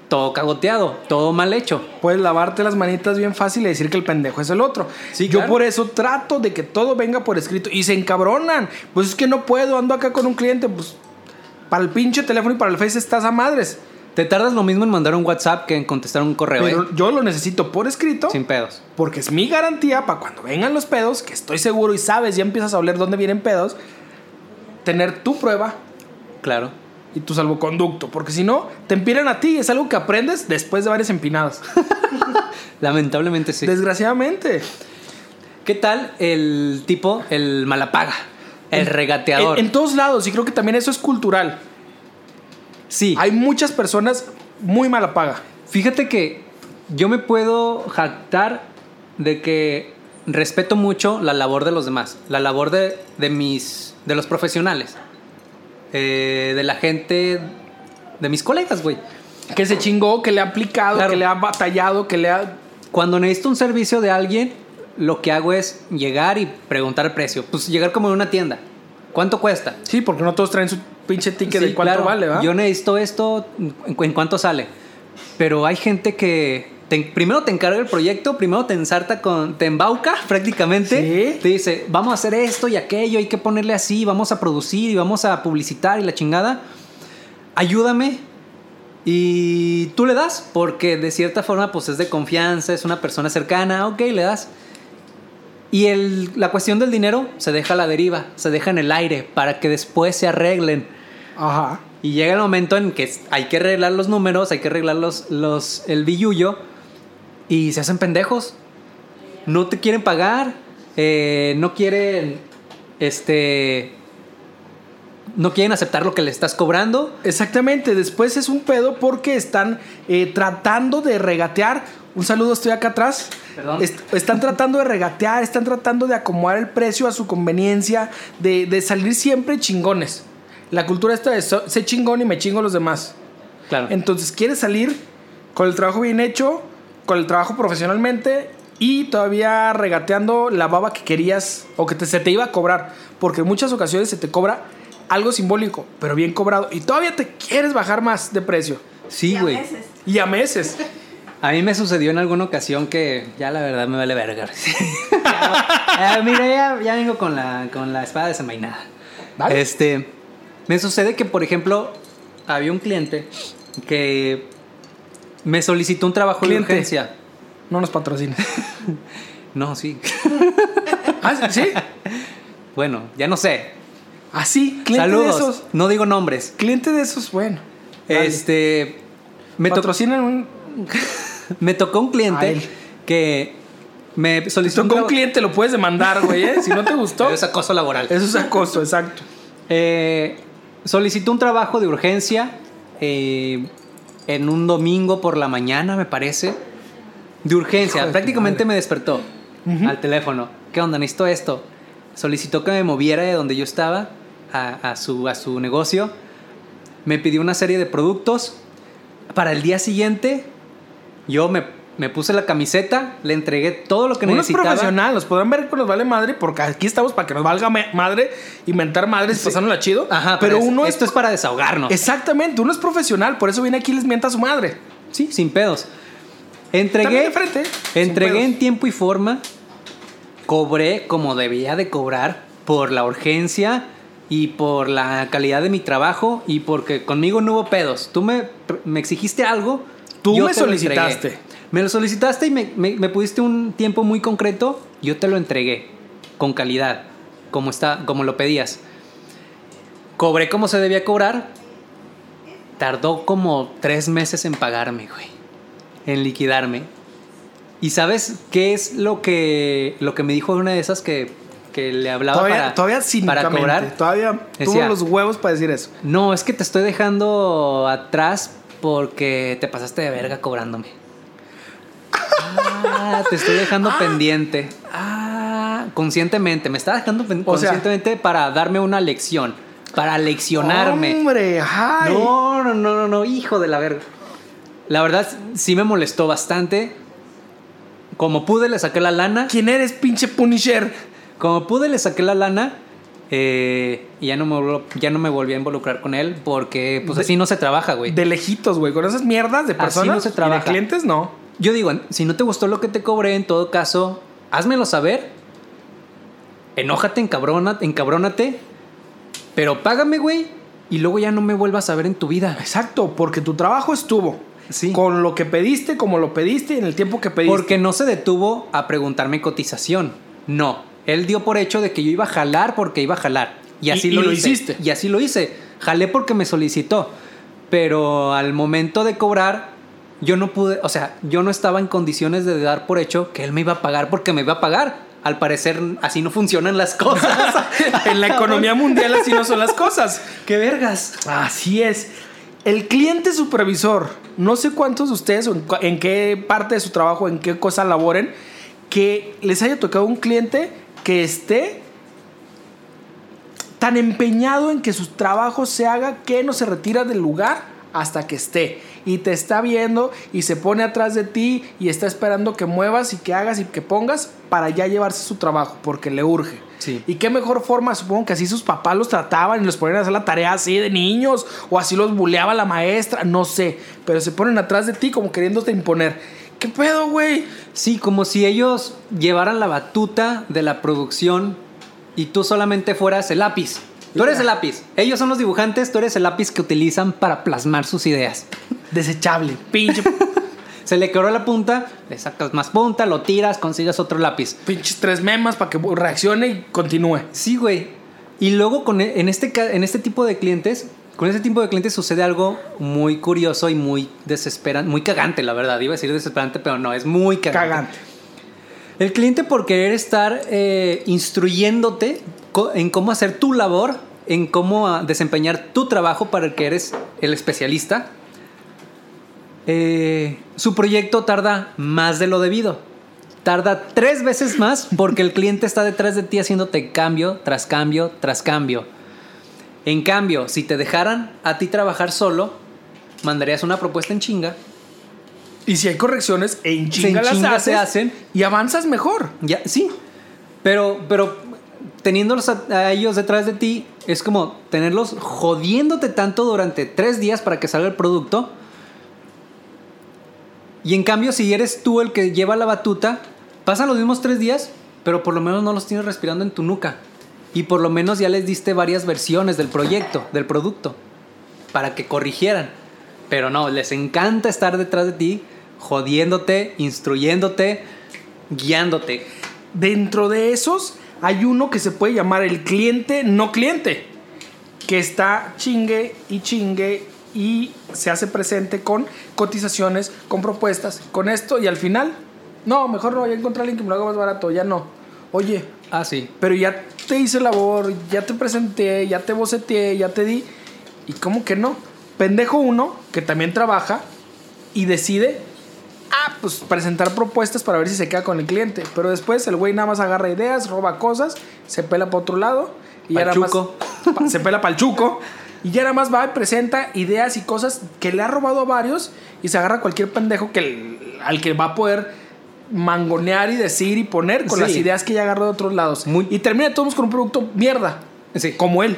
todo cagoteado, todo mal hecho. Puedes lavarte las manitas bien fácil y decir que el pendejo es el otro. Sí, Yo claro. por eso trato de que todo venga por escrito y se encabronan. Pues es que no puedo, ando acá con un cliente, pues para el pinche teléfono y para el Face estás a madres. Te tardas lo mismo en mandar un WhatsApp que en contestar un correo, Pero ¿eh? yo lo necesito por escrito Sin pedos. porque es mi garantía para cuando vengan los pedos, que estoy seguro y sabes, ya empiezas a oler dónde vienen pedos, tener tu prueba Claro. y tu salvoconducto, porque si no, te empinan a ti, es algo que aprendes después de varias empinadas. Lamentablemente sí. Desgraciadamente. ¿Qué tal el tipo, el malapaga? El regateador. En, en todos lados, y creo que también eso es cultural. Sí. Hay muchas personas muy mala paga. Fíjate que yo me puedo jactar de que respeto mucho la labor de los demás, la labor de, de mis, de los profesionales, eh, de la gente, de mis colegas, güey. Que se chingó, que le ha aplicado, Claro. que le ha batallado, que le ha. Cuando necesito un servicio de alguien, lo que hago es llegar y preguntar el precio. Pues llegar como en una tienda. ¿Cuánto cuesta? Sí, porque no todos traen su pinche ticket Sí, de cuánto claro. vale, ¿verdad? Yo necesito esto, ¿en, en cuánto sale? Pero hay gente que te- primero te encarga el proyecto, primero te ensarta con, te embauca prácticamente. Sí. Te dice, vamos a hacer esto y aquello, hay que ponerle así, vamos a producir y vamos a publicitar y la chingada. Ayúdame. Y tú le das, porque de cierta forma pues es de confianza, es una persona cercana, ok, le das. Y el- la cuestión del dinero se deja a la deriva, se deja en el aire para que después se arreglen. Ajá. Y llega el momento en que hay que arreglar los números, hay que arreglar los, los, el billullo y se hacen pendejos. No te quieren pagar, eh, no quieren, este, no quieren aceptar lo que le estás cobrando. Exactamente, después es un pedo porque están eh, tratando de regatear. Un saludo, estoy acá atrás. Perdón. Est- están tratando de regatear, están tratando de acomodar el precio a su conveniencia, de, de salir siempre chingones. La cultura esta de so- sé chingón y me chingo a los demás. Claro. Entonces quieres salir con el trabajo bien hecho, con el trabajo profesionalmente y todavía regateando la baba que querías o que te- se te iba a cobrar. Porque en muchas ocasiones se te cobra algo simbólico, pero bien cobrado. Y todavía te quieres bajar más de precio. sí, güey. Y a meses. A mí me sucedió en alguna ocasión que ya la verdad me vale verga. Mira, ya, ya vengo con la, con la espada desenvainada. Vale. Este, me sucede que, por ejemplo, había un cliente que me solicitó un trabajo Cliente. de urgencia. No nos patrocines. No, sí. ¿Ah, sí? Bueno, ya no sé. Así, cliente Saludos. de esos. No digo nombres. Cliente de esos, bueno. Dale. Este, me, patrocinan un. me tocó un cliente que me solicitó Tocó un cliente, lo puedes demandar, güey, ¿eh? Si no te gustó. Pero es acoso laboral. Eso es acoso, exacto. Eh, solicitó un trabajo de urgencia eh, en un domingo por la mañana, me parece. De urgencia. De Prácticamente madre. me despertó al teléfono. ¿Qué onda? Necesito esto. Solicitó que me moviera de donde yo estaba a, a su, a su negocio. Me pidió una serie de productos. Para el día siguiente, yo me, me puse la camiseta, le entregué todo lo que Uno es necesitaba. profesional, nos podrán ver que nos vale madre, porque aquí estamos para que nos valga madre, inventar madres y pasárnosla chido. Ajá, pero pero, es- uno esto es, es para desahogarnos. Exactamente, uno es profesional, por eso viene aquí y les mienta a su madre. Sí, sin pedos. Entregué, de frente, entregué en tiempo y forma. Cobré como debía de cobrar por la urgencia y por la calidad de mi trabajo y porque conmigo no hubo pedos. Tú me, me exigiste algo. Tú yo me lo solicitaste. Me lo solicitaste y me, me, me pudiste un tiempo muy concreto. Yo te lo entregué con calidad, como, está, como lo pedías. Cobré como se debía cobrar. Tardó como tres meses en pagarme, güey. En liquidarme. ¿Y sabes qué es lo que, lo que me dijo una de esas que, que le hablaba Todavía, para, todavía para cobrar? Todavía tuvo Decía- los huevos para decir eso. No, es que te estoy dejando atrás porque te pasaste de verga cobrándome. Ah, te estoy dejando pendiente. Ah, conscientemente. Me está dejando pen- O sea- conscientemente para darme una lección. Para leccionarme. Hombre, ay. No, no, no, no, no, hijo de la verga. La verdad sí me molestó bastante. Como pude le saqué la lana. ¿Quién eres, pinche Punisher? Como pude le saqué la lana. Eh, y ya no, me ya no me volví a involucrar con él porque pues De- así no se trabaja, güey. De lejitos, güey. Con esas mierdas de Así personas no se y trabaja. de clientes, no. Yo digo, si no te gustó lo que te cobré, en todo caso, házmelo saber. Enójate, encabrona, encabrónate. Pero págame, güey. Y luego ya no me vuelvas a ver en tu vida. Exacto, porque tu trabajo estuvo. Sí. Con lo que pediste, como lo pediste, en el tiempo que pediste. Porque no se detuvo a preguntarme cotización. No. Él dio por hecho de que yo iba a jalar porque iba a jalar. Y así Y- y lo, lo hice. hiciste. Y así lo hice. Jalé porque me solicitó. Pero al momento de cobrar, yo no pude, o sea, yo no estaba en condiciones de dar por hecho que él me iba a pagar porque me iba a pagar. Al parecer, así no funcionan las cosas. en la economía mundial así no son las cosas. ¡Qué vergas! Así es. El cliente supervisor, no sé cuántos de ustedes en qué parte de su trabajo, en qué cosa laboren, que les haya tocado un cliente que esté tan empeñado en que su trabajo se haga que no se retira del lugar hasta que esté. Y te está viendo y se pone atrás de ti y está esperando que muevas y que hagas y que pongas para ya llevarse su trabajo, porque le urge. Sí. Y qué mejor forma, supongo que así sus papás los trataban y los ponían a hacer la tarea así de niños, o así los buleaba la maestra, no sé. Pero se ponen atrás de ti como queriéndote imponer. ¿Qué pedo, güey? Sí, como si ellos llevaran la batuta de la producción y tú solamente fueras el lápiz. Tú eres el lápiz. Ellos son los dibujantes, tú eres el lápiz que utilizan para plasmar sus ideas. Desechable, pinche, Se le quebró la punta, le sacas más punta, lo tiras, consigues otro lápiz. pinches tres memas para que reaccione y continúe. Sí, güey. Y luego con, e- en, este, en este tipo de clientes, con este tipo de clientes sucede algo muy curioso y muy desesperante, muy cagante, la verdad. Iba a decir desesperante, pero no, es muy cagante. Cagante. El cliente por querer estar eh, instruyéndote en cómo hacer tu labor, en cómo ah, desempeñar tu trabajo para el que eres el especialista, eh, su proyecto tarda más de lo debido. Tarda tres veces más porque el cliente está detrás de ti haciéndote cambio tras cambio tras cambio. En cambio, si te dejaran a ti trabajar solo, mandarías una propuesta en chinga Y si hay correcciones, en chinga en las chinga haces se hacen. y avanzas mejor. Ya, sí. Pero, pero teniéndolos a, a ellos detrás de ti, es como tenerlos jodiéndote tanto durante tres días para que salga el producto. Y en cambio, si eres tú el que lleva la batuta, pasan los mismos tres días, pero por lo menos no los tienes respirando en tu nuca. Y por lo menos ya les diste varias versiones del proyecto, del producto, para que corrigieran. Pero no, les encanta estar detrás de ti, jodiéndote, instruyéndote, guiándote. Dentro de esos hay uno que se puede llamar el cliente no cliente, que está chingue y chingue y se hace presente con cotizaciones, con propuestas, con esto y al final, no, mejor no, ya encontré a alguien que me lo haga más barato, ya no. Oye, Ah, sí. pero ya te hice labor, ya te presenté, ya te boceteé, ya te di ¿Y cómo que no? Pendejo uno, que también trabaja y decide, ah, pues presentar propuestas para ver si se queda con el cliente. Pero después el güey nada más agarra ideas, roba cosas, se pela para otro lado y ya nada más se pela para el chuco. Y ya nada más va y presenta ideas y cosas que le ha robado a varios y se agarra a cualquier pendejo que al que va a poder mangonear y decir y poner con Sí. las ideas que ya agarró de otros lados. Muy- Y termina todos con un producto mierda. Sí. Como él.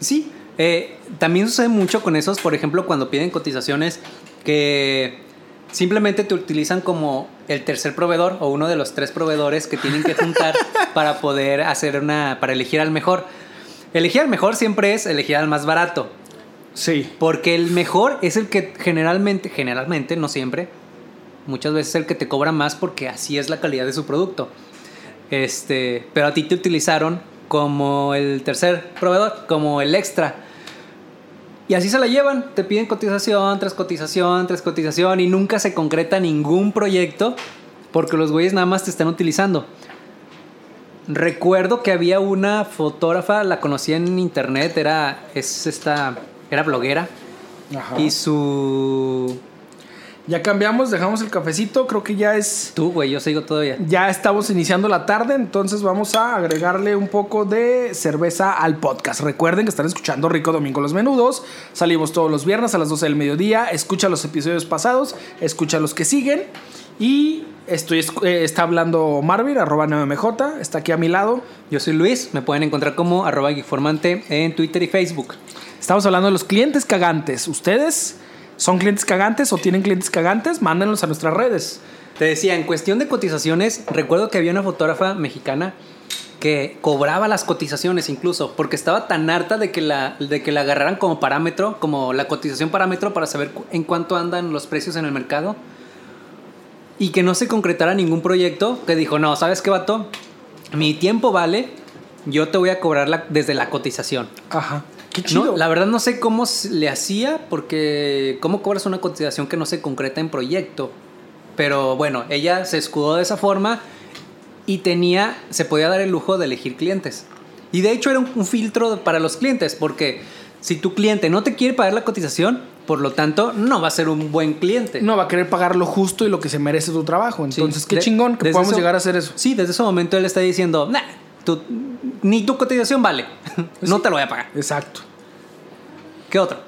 Sí, eh, también sucede mucho con esos, por ejemplo, cuando piden cotizaciones que simplemente te utilizan como el tercer proveedor o uno de los tres proveedores que tienen que juntar para poder hacer una, para elegir al mejor. Elegir al mejor siempre es elegir al más barato, Sí. porque el mejor es el que generalmente, generalmente, no siempre, muchas veces es el que te cobra más porque así es la calidad de su producto. Este, pero a ti te utilizaron como el tercer proveedor, como el extra. Y así se la llevan, te piden cotización tras cotización tras cotización y nunca se concreta ningún proyecto porque los güeyes nada más te están utilizando. Recuerdo que había una fotógrafa, la conocí en internet, era es esta era bloguera Ajá. y su Ya cambiamos, dejamos el cafecito. Creo que ya es. tú, güey, yo sigo todavía. Ya estamos iniciando la tarde, entonces vamos a agregarle un poco de cerveza al podcast. Recuerden que están escuchando Rico Domingo Los Menudos. Salimos todos los viernes a las 12 del mediodía. Escucha los episodios pasados, escucha los que siguen. Y estoy, eh, está hablando Marvin, arroba 9mj, está aquí a mi lado. Yo soy Luis, me pueden encontrar como arroba geekformante en Twitter y Facebook. Estamos hablando de los clientes cagantes. ¿Ustedes son clientes cagantes o tienen clientes cagantes? Mándenlos a nuestras redes. Te decía, en cuestión de cotizaciones, recuerdo que había una fotógrafa mexicana que cobraba las cotizaciones incluso, porque estaba tan harta de que la, de que la agarraran como parámetro, como la cotización parámetro para saber en cuánto andan los precios en el mercado, y que no se concretara ningún proyecto, que dijo, no, ¿sabes qué, vato? Mi tiempo vale, yo te voy a cobrar la- desde la cotización. Ajá. Qué chido. No, la verdad no sé cómo le hacía, porque cómo cobras una cotización que no se concreta en proyecto. Pero bueno, ella se escudó de esa forma y tenía, se podía dar el lujo de elegir clientes. Y de hecho era un, un filtro para los clientes, porque si tu cliente no te quiere pagar la cotización, por lo tanto no va a ser un buen cliente. no va a querer pagar lo justo y lo que se merece tu trabajo. Sí. Entonces, qué De- chingón que podamos eso- llegar a hacer eso. Sí, desde ese momento él está diciendo, "Nah, tu- ni tu cotización vale, no te lo voy a pagar. Exacto. ¿Qué otro?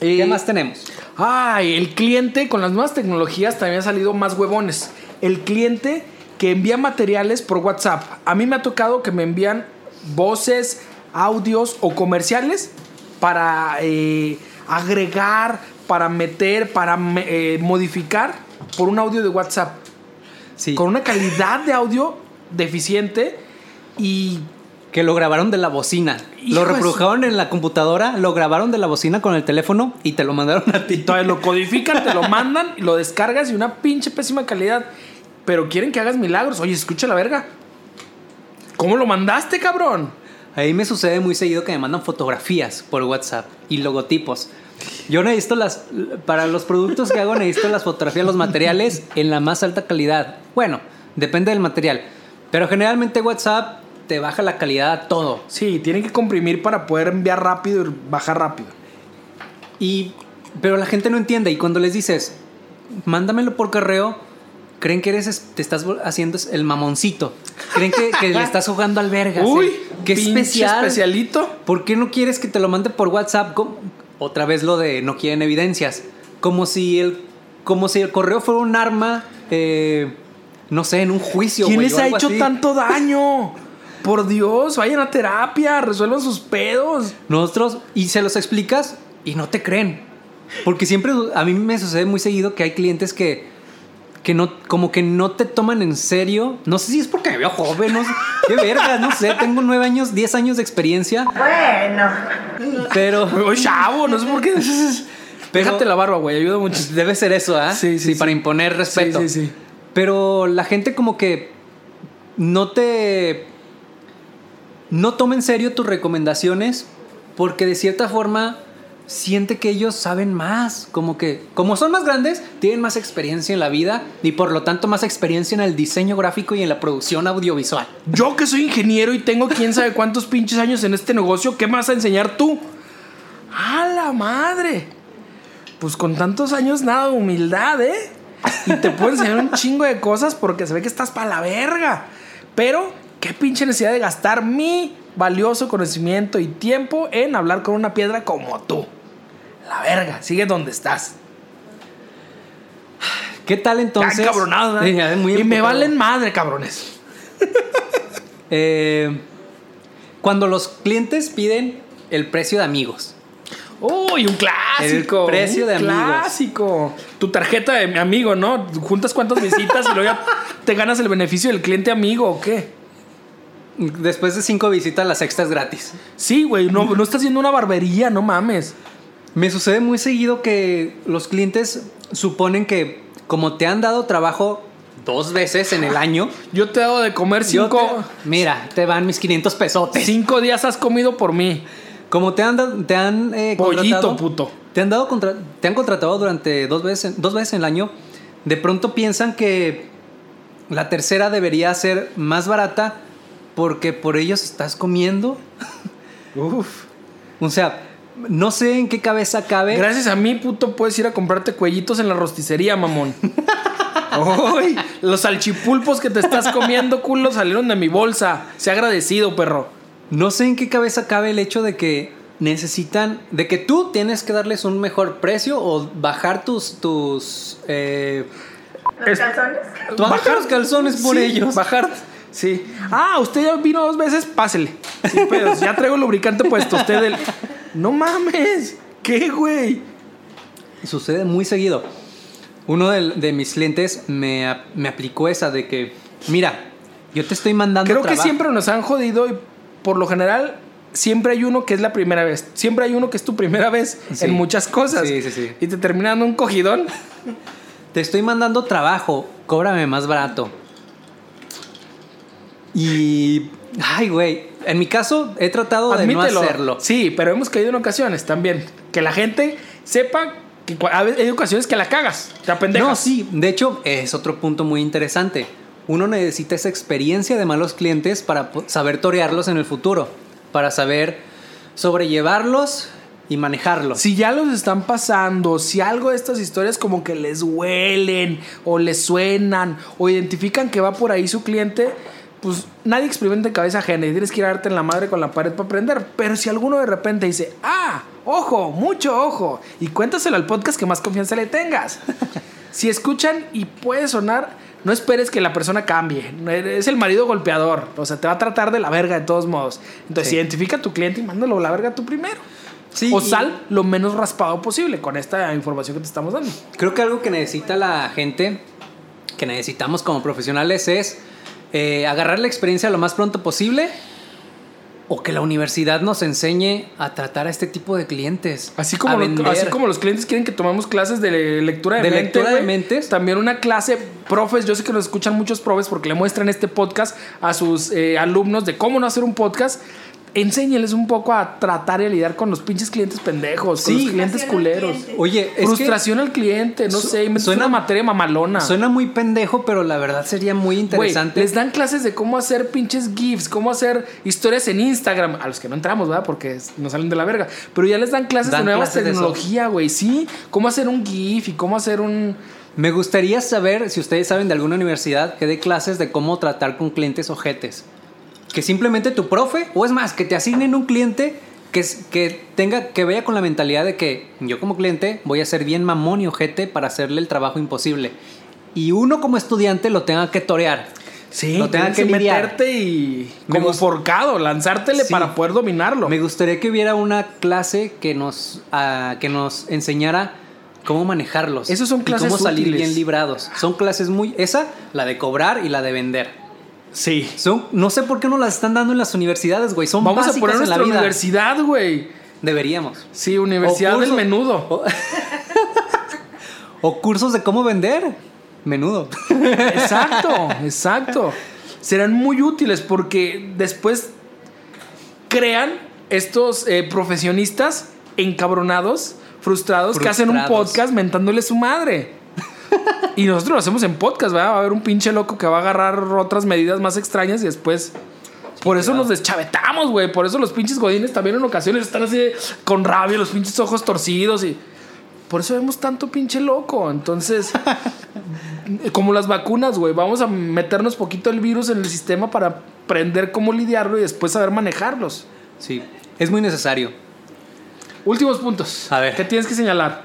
Eh, ¿Qué más tenemos? Ay, el cliente con las nuevas tecnologías también ha salido más huevones. El cliente que envía materiales por WhatsApp. A mí me ha tocado que me envían voces, audios o comerciales para eh, agregar, para meter, para eh, modificar por un audio de WhatsApp. Sí. Con una calidad de audio deficiente y Que lo grabaron de la bocina. Hijo lo reprodujeron en la computadora, lo grabaron de la bocina con el teléfono y te lo mandaron a ti. Todavía lo codifican, te lo mandan, y lo descargas y una pinche pésima calidad. Pero quieren que hagas milagros. Oye, escucha la verga. ¿Cómo lo mandaste, cabrón? Ahí me sucede muy seguido que me mandan fotografías por WhatsApp y logotipos. Yo necesito las. Para los productos que hago, necesito las fotografías, los materiales en la más alta calidad. Bueno, depende del material. Pero generalmente WhatsApp te baja la calidad a todo. Sí, tienen que comprimir para poder enviar rápido y bajar rápido. Y, pero la gente no entiende. Y cuando les dices, mándamelo por correo, creen que eres, es- te estás haciendo el mamoncito. Creen que, que le estás jugando al verga. Uy, qué pinche especial. especialito. ¿Por qué no quieres que te lo mande por WhatsApp? ¿Cómo? Otra vez lo de no quieren evidencias. Como si el, como si el correo fuera un arma, eh, no sé, en un juicio. ¿Quién les ha hecho así. tanto daño? Por Dios, vayan a terapia, resuelvan sus pedos. Nosotros, y se los explicas y no te creen. Porque siempre, a mí me sucede muy seguido que hay clientes que, que no, como que no te toman en serio. No sé si es porque me veo joven, no sé. Qué verga, no sé. Tengo nueve años, diez años de experiencia, Bueno, pero. Oye, chavo, no sé por qué. Pero- Déjate la barba, güey, ayuda mucho. Debe ser eso, ¿ah? Sí, sí, sí. para imponer respeto. Sí, sí, sí. Pero la gente como que no te... No toma en serio tus recomendaciones porque de cierta forma siente que ellos saben más. Como que, como son más grandes, tienen más experiencia en la vida y por lo tanto más experiencia en el diseño gráfico y en la producción audiovisual. Yo que soy ingeniero y tengo quién sabe cuántos pinches años en este negocio, ¿qué me vas a enseñar tú? ¡A la madre! Pues con tantos años nada de humildad, ¿eh? Y te puedo enseñar un chingo de cosas porque se ve que estás para la verga. Pero, qué pinche necesidad de gastar mi valioso conocimiento y tiempo en hablar con una piedra como tú. La verga, sigue donde estás. ¿Qué tal entonces? Ya, muy y me valen madre, cabrones. Eh, cuando los clientes piden el precio de amigos. Uy, un clásico. El precio un de amigos. Clásico. Tu tarjeta de mi amigo, ¿no? Juntas cuántas visitas y luego ya te ganas el beneficio del cliente amigo o qué. Después de cinco visitas, la sexta es gratis. Sí, güey, no, no estás haciendo una barbería, no mames. Me sucede muy seguido que los clientes suponen que como te han dado trabajo dos veces en el año, Yo te he dado de comer cinco, te- mira, te van mis 500 pesotes. cinco días has comido por mí. Como te han, dado- te han eh, Pollito, puto. Te han dado contra- te han contratado durante dos veces, dos veces en el año. De pronto piensan que la tercera debería ser más barata porque por ellos estás comiendo. Uf. O sea, no sé en qué cabeza cabe. Gracias a mí, puto, puedes ir a comprarte cuellitos en la rosticería, mamón. Uy, los salchipulpos que te estás comiendo, culo, salieron de mi bolsa. Sé agradecido, perro. No sé en qué cabeza cabe el hecho de que necesitan, de que tú tienes que darles un mejor precio o bajar tus, tus, eh, ¿Los Es- calzones? bajar los calzones por Sí, ellos. Bajar. Sí. Ah, usted ya vino dos veces, pásele. Sin pedos. Ya traigo el lubricante puesto. Usted el. No mames. ¿Qué, güey? Sucede muy seguido. Uno de, de mis clientes me, me aplicó esa de que, mira, yo te estoy mandando Creo que trabajo". siempre nos han jodido y por lo general siempre hay uno que es la primera vez. Siempre hay uno que es tu primera vez Sí. en muchas cosas. Sí, sí, sí. Y te termina dando un cogidón. Te estoy mandando trabajo, cóbrame más barato. Y, ay, güey, en mi caso he tratado de no hacerlo. Sí, pero hemos caído en ocasiones también. Que la gente sepa que hay ocasiones que la cagas. Te apendejas. No, sí, de hecho es otro punto muy interesante. Uno necesita esa experiencia de malos clientes para saber torearlos en el futuro, para saber sobrellevarlos y manejarlos. Si ya los están pasando, si algo de estas historias como que les huelen o les suenan o identifican que va por ahí su cliente, pues nadie experimenta en cabeza ajena y tienes que ir a darte en la madre con la pared para aprender. Pero si alguno de repente dice, ah, ojo, mucho ojo, y cuéntaselo al podcast que más confianza le tengas. si escuchan y puede sonar, no esperes que la persona cambie. Es el marido golpeador. O sea, te va a tratar de la verga de todos modos. Entonces, Sí. identifica a tu cliente y mándalo a la verga tú primero Sí, o sal lo menos raspado posible con esta información que te estamos dando. Creo que algo que necesita la gente, que necesitamos como profesionales, es eh, agarrar la experiencia lo más pronto posible o que la universidad nos enseñe a tratar a este tipo de clientes. Así como, lo- así como los clientes quieren que tomemos clases de lectura de, De mente, lectura de mentes. También una clase, profes, yo sé que nos escuchan muchos profes porque le muestran este podcast a sus eh, alumnos de cómo no hacer un podcast. Enséñeles un poco a tratar y a lidiar con los pinches clientes pendejos, con los clientes culeros. cliente. Oye, es Frustración al cliente, no su- sé, suena- una materia mamalona. suena muy pendejo, pero la verdad sería muy interesante. les dan clases de cómo hacer pinches GIFs, cómo hacer historias en Instagram. A los que no entramos, ¿verdad? Porque nos salen de la verga. Pero ya les dan clases Dan de nuevas clases tecnología, güey. Sí, cómo hacer un GIF y cómo hacer un. Me gustaría saber si ustedes saben de alguna universidad que dé clases de cómo tratar con clientes ojetes. Que simplemente tu profe, o es más, que te asignen un cliente que, que tenga, que vaya con la mentalidad de que yo como cliente voy a ser bien mamón y ojete para hacerle el trabajo imposible. Y uno como estudiante lo tenga que torear. Sí, Lo tenga que meterte y. Como forcado, lanzártele Sí. para poder dominarlo. Me gustaría que hubiera una clase que nos, ah, que nos enseñara cómo manejarlos. Esos son y clases cómo salir útiles. bien librados. Son clases muy... Esa, la de cobrar y la de vender. Sí. Son, no sé por qué no las están dando en las universidades, güey. Son Vamos a poner en la nuestra vida. universidad, güey. Deberíamos. Sí, Universidad O del Menudo. O, o cursos de cómo vender. Menudo. Exacto, exacto. Serán muy útiles porque después crean estos eh, profesionistas encabronados, frustrados, que hacen un podcast mentándole su madre. Y nosotros lo hacemos en podcast, ¿verdad? Va a haber un pinche loco que va a agarrar otras medidas más extrañas y después Por eso claro. nos deschavetamos, güey. Por eso los pinches godines también en ocasiones están así de- con rabia, los pinches ojos torcidos y... Por eso vemos tanto pinche loco. Entonces, como las vacunas, güey, vamos a meternos poquito el virus en el sistema para aprender cómo lidiarlo y después saber manejarlos. Sí, es muy necesario. Últimos puntos. A ver. ¿Qué tienes que señalar?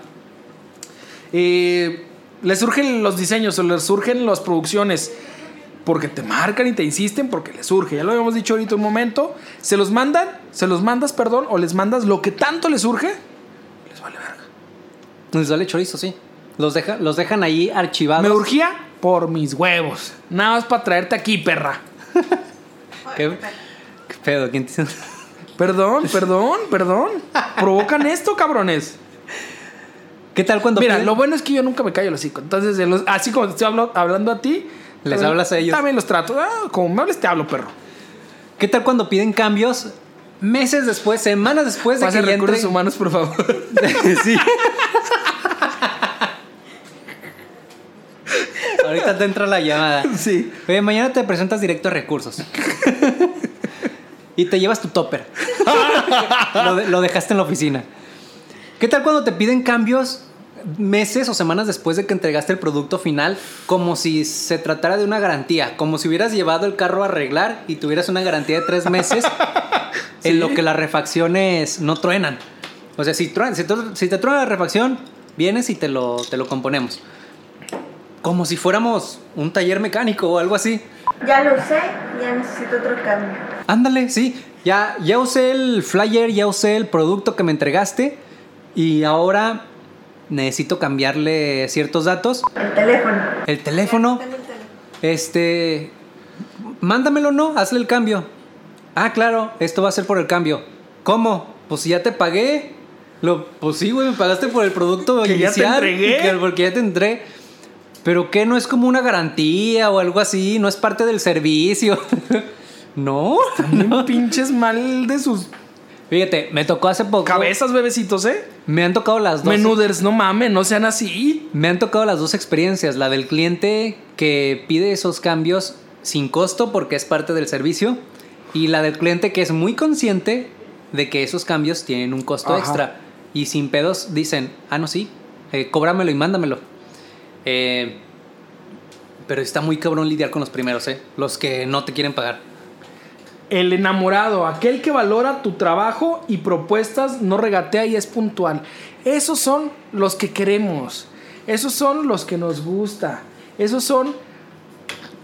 Eh, le surgen los diseños o le surgen las producciones porque te marcan y te insisten porque les surge. Ya lo habíamos dicho ahorita un momento. Se los mandan, se los mandas, perdón, o les mandas lo que tanto les surge. Les vale verga. Les vale chorizo, sí. Los, deja, los dejan ahí archivados. Me urgía por mis huevos. Nada más para traerte aquí, perra. ¿Qué, qué pedo? ¿Quién te Perdón, perdón, perdón. Provocan esto, cabrones. ¿Qué tal cuando Mira, piden- lo bueno es que yo nunca me callo el hocico. Entonces, los- así como te estoy hablo- hablando a ti, Les hablas a ellos. También los trato. Ah, como me hables, te hablo, perro. ¿Qué tal cuando piden cambios meses después, semanas después de Pase que ya recursos entre- humanos, por favor. sí. Ahorita te entra la llamada. sí. Oye, mañana te presentas directo a recursos. y te llevas tu topper. lo, de- lo dejaste en la oficina. ¿Qué tal cuando te piden cambios meses o semanas después de que entregaste el producto final? Como si se tratara de una garantía. Como si hubieras llevado el carro a arreglar y tuvieras una garantía de tres meses en Sí. lo que las refacciones no truenan. O sea, si, truena- si, si te truena la refacción, vienes y te lo, te lo componemos. Como si fuéramos un taller mecánico o algo así. Ya lo usé, ya necesito otro cambio. Ándale, sí. Ya, ya usé el flyer, ya usé el producto que me entregaste y ahora necesito cambiarle ciertos datos. El teléfono. El teléfono, este... Mándamelo, ¿no? Hazle el cambio. Ah, claro, esto va a ser por el cambio. ¿Cómo? Pues si ya te pagué. Lo, pues sí, güey, me pagaste por el producto Que ya te inicial. entregué. que- porque ya te entré. Pero que no es como una garantía o algo así, no es parte del servicio. no. Bien pinches mal de sus Fíjate, me tocó hace poco. cabezas, bebecitos, ¿eh? Me han tocado las dos. Menuders, no mames, no sean así. Me han tocado las dos experiencias. La del cliente que pide esos cambios sin costo porque es parte del servicio. Y la del cliente que es muy consciente de que esos cambios tienen un costo Ajá. extra. Y sin pedos dicen, ah, no, sí, eh, cóbramelo y mándamelo. Eh, pero está muy cabrón lidiar con los primeros, ¿eh? Los que no te quieren pagar. El enamorado, aquel que valora tu trabajo y propuestas, no regatea y es puntual. Esos son los que queremos. Esos son los que nos gusta. Esos son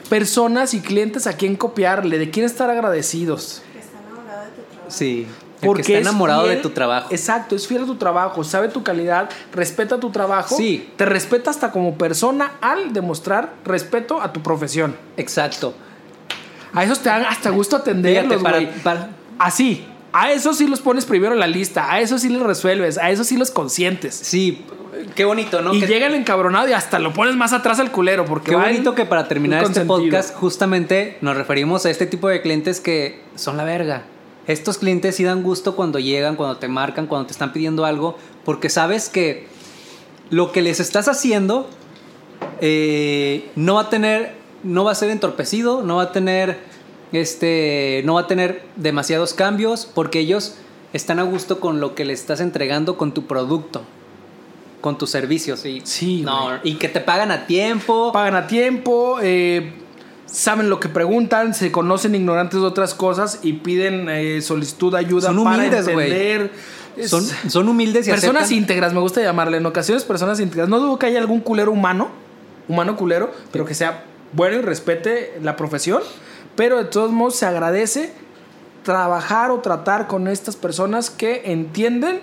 personas y clientes a quien copiarle, de quien estar agradecidos. Que está enamorado de tu trabajo. Sí. El Porque que está es enamorado de tu trabajo. Exacto, es fiel a tu trabajo, sabe tu calidad, respeta tu trabajo. Sí. Te respeta hasta como persona al demostrar respeto a tu profesión. Exacto. A esos te dan hasta gusto atenderlos, güey. Así. A esos sí los pones primero en la lista, a esos sí los resuelves, a esos sí los consientes. Sí, qué bonito, ¿no? y Que- llega el encabronado y hasta lo pones más atrás al culero porque Qué bonito que para terminar este podcast justamente nos referimos a este tipo de clientes que son la verga. Estos clientes sí dan gusto cuando llegan, cuando te marcan, cuando te están pidiendo algo, porque sabes que lo que les estás haciendo eh, no va a tener, no va a ser entorpecido, no va a tener, este, no va a tener demasiados cambios, porque ellos están a gusto con lo que le estás entregando con tu producto, con tus servicios. Y, Sí, no, y que te pagan a tiempo. pagan a tiempo, eh, saben lo que preguntan, se conocen ignorantes de otras cosas y piden eh, solicitud de ayuda Son para humildes, güey. entender. Es- Son, son humildes y personas aceptan- íntegras, me gusta llamarle. En ocasiones, personas íntegras. No dudo que haya algún culero humano, humano culero, pero que sea bueno y respete la profesión. Pero de todos modos, se agradece trabajar o tratar con estas personas que entienden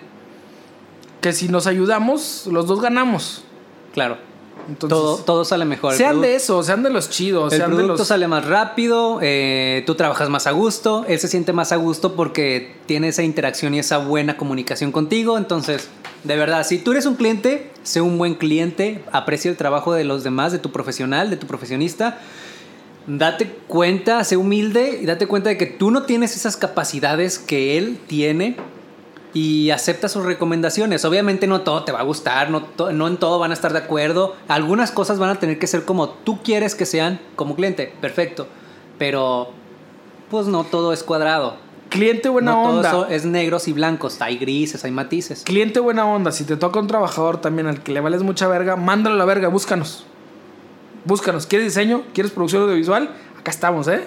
que si nos ayudamos, los dos ganamos. Claro. Entonces, todo, todo sale mejor. Sean de eso, sean de los chidos, El sean de producto los. sale más rápido, eh, tú trabajas más a gusto, él se siente más a gusto porque tiene esa interacción y esa buena comunicación contigo. Entonces, de verdad, si tú eres un cliente, sé un buen cliente, aprecia el trabajo de los demás, de tu profesional, de tu profesionista. Date cuenta, sé humilde y date cuenta de que tú no tienes esas capacidades que él tiene y acepta sus recomendaciones. Obviamente no todo te va a gustar, no, no en todo van a estar de acuerdo. Algunas cosas van a tener que ser como tú quieres que sean como cliente, perfecto. Pero pues no todo es cuadrado. Cliente buena no onda. todo eso es negros y blancos, hay grises, hay matices. Cliente buena onda. Si te toca un trabajador también al que le vales mucha verga, mándalo a la verga, búscanos. Búscanos. ¿Quieres diseño? ¿Quieres producción audiovisual? Acá estamos, ¿eh?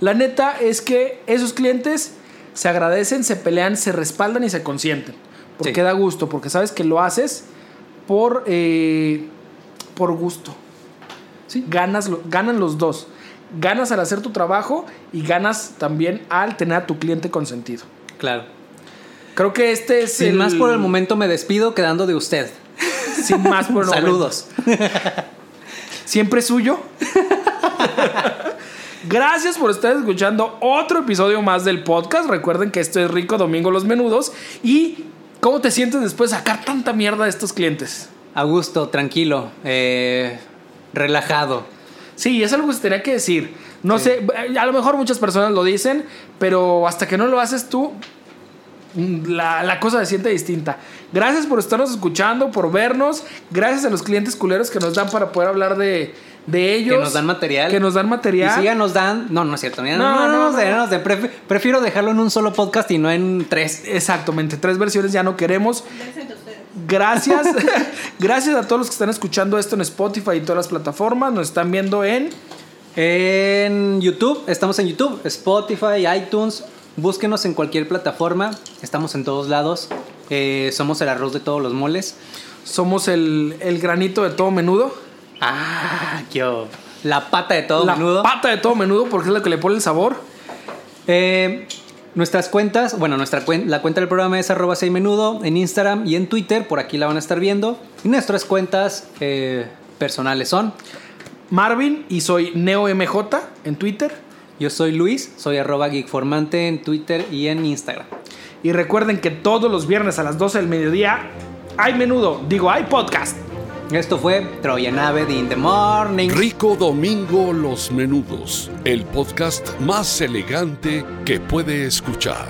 La neta es que esos clientes se agradecen, se pelean, se respaldan y se consienten. Porque Sí. da gusto, porque sabes que lo haces por, eh, por gusto. Sí. Ganas, ganan los dos. Ganas al hacer tu trabajo y ganas también al tener a tu cliente consentido. Claro. Creo que este es Sin más por el momento me despido quedando de usted. Sin más por el momento. Saludos. Siempre suyo. Gracias por estar escuchando otro episodio más del podcast. Recuerden que esto es Rico Domingo Los Menudos. ¿Y cómo te sientes después de sacar tanta mierda de estos clientes? A gusto, tranquilo, eh, relajado. Sí, es algo que se tenía que decir. No sé, a lo mejor muchas personas lo dicen, pero hasta que no lo haces tú, mm, la, la cosa se siente distinta. Gracias por estarnos escuchando, por vernos. Gracias a los clientes culeros que nos dan para poder hablar de, de ellos. Que nos dan material. Que nos dan Y material. si ya nos dan. No, no es cierto. ya No, No, no, no, no, prefiero dejarlo en un solo podcast y no en tres. Exactamente, tres versiones ya no queremos. Gracias, gracias a todos los que están escuchando esto en Spotify y todas las plataformas. Nos están viendo en En YouTube, estamos en YouTube, Spotify, iTunes. Búsquenos en cualquier plataforma. Estamos en todos lados. Eh, somos el arroz de todos los moles. Somos el, el granito de todo menudo. Ah, yo. La pata de todo la menudo. pata de todo menudo porque es lo que le pone el sabor. Eh, nuestras cuentas, bueno, nuestra cuen- la cuenta del programa es arroba seis menudo en Instagram y en Twitter, por aquí la van a estar viendo. Y nuestras cuentas eh, personales son, Marvin y soy NeoMJ en Twitter. yo soy Luis, soy arroba geekformante en Twitter y en Instagram. Y recuerden que todos los viernes a las 12 del mediodía hay menudo, digo, hay podcast. Esto fue Troyan Ave in the Morning. Rico Domingo Los Menudos, el podcast más elegante que puede escuchar.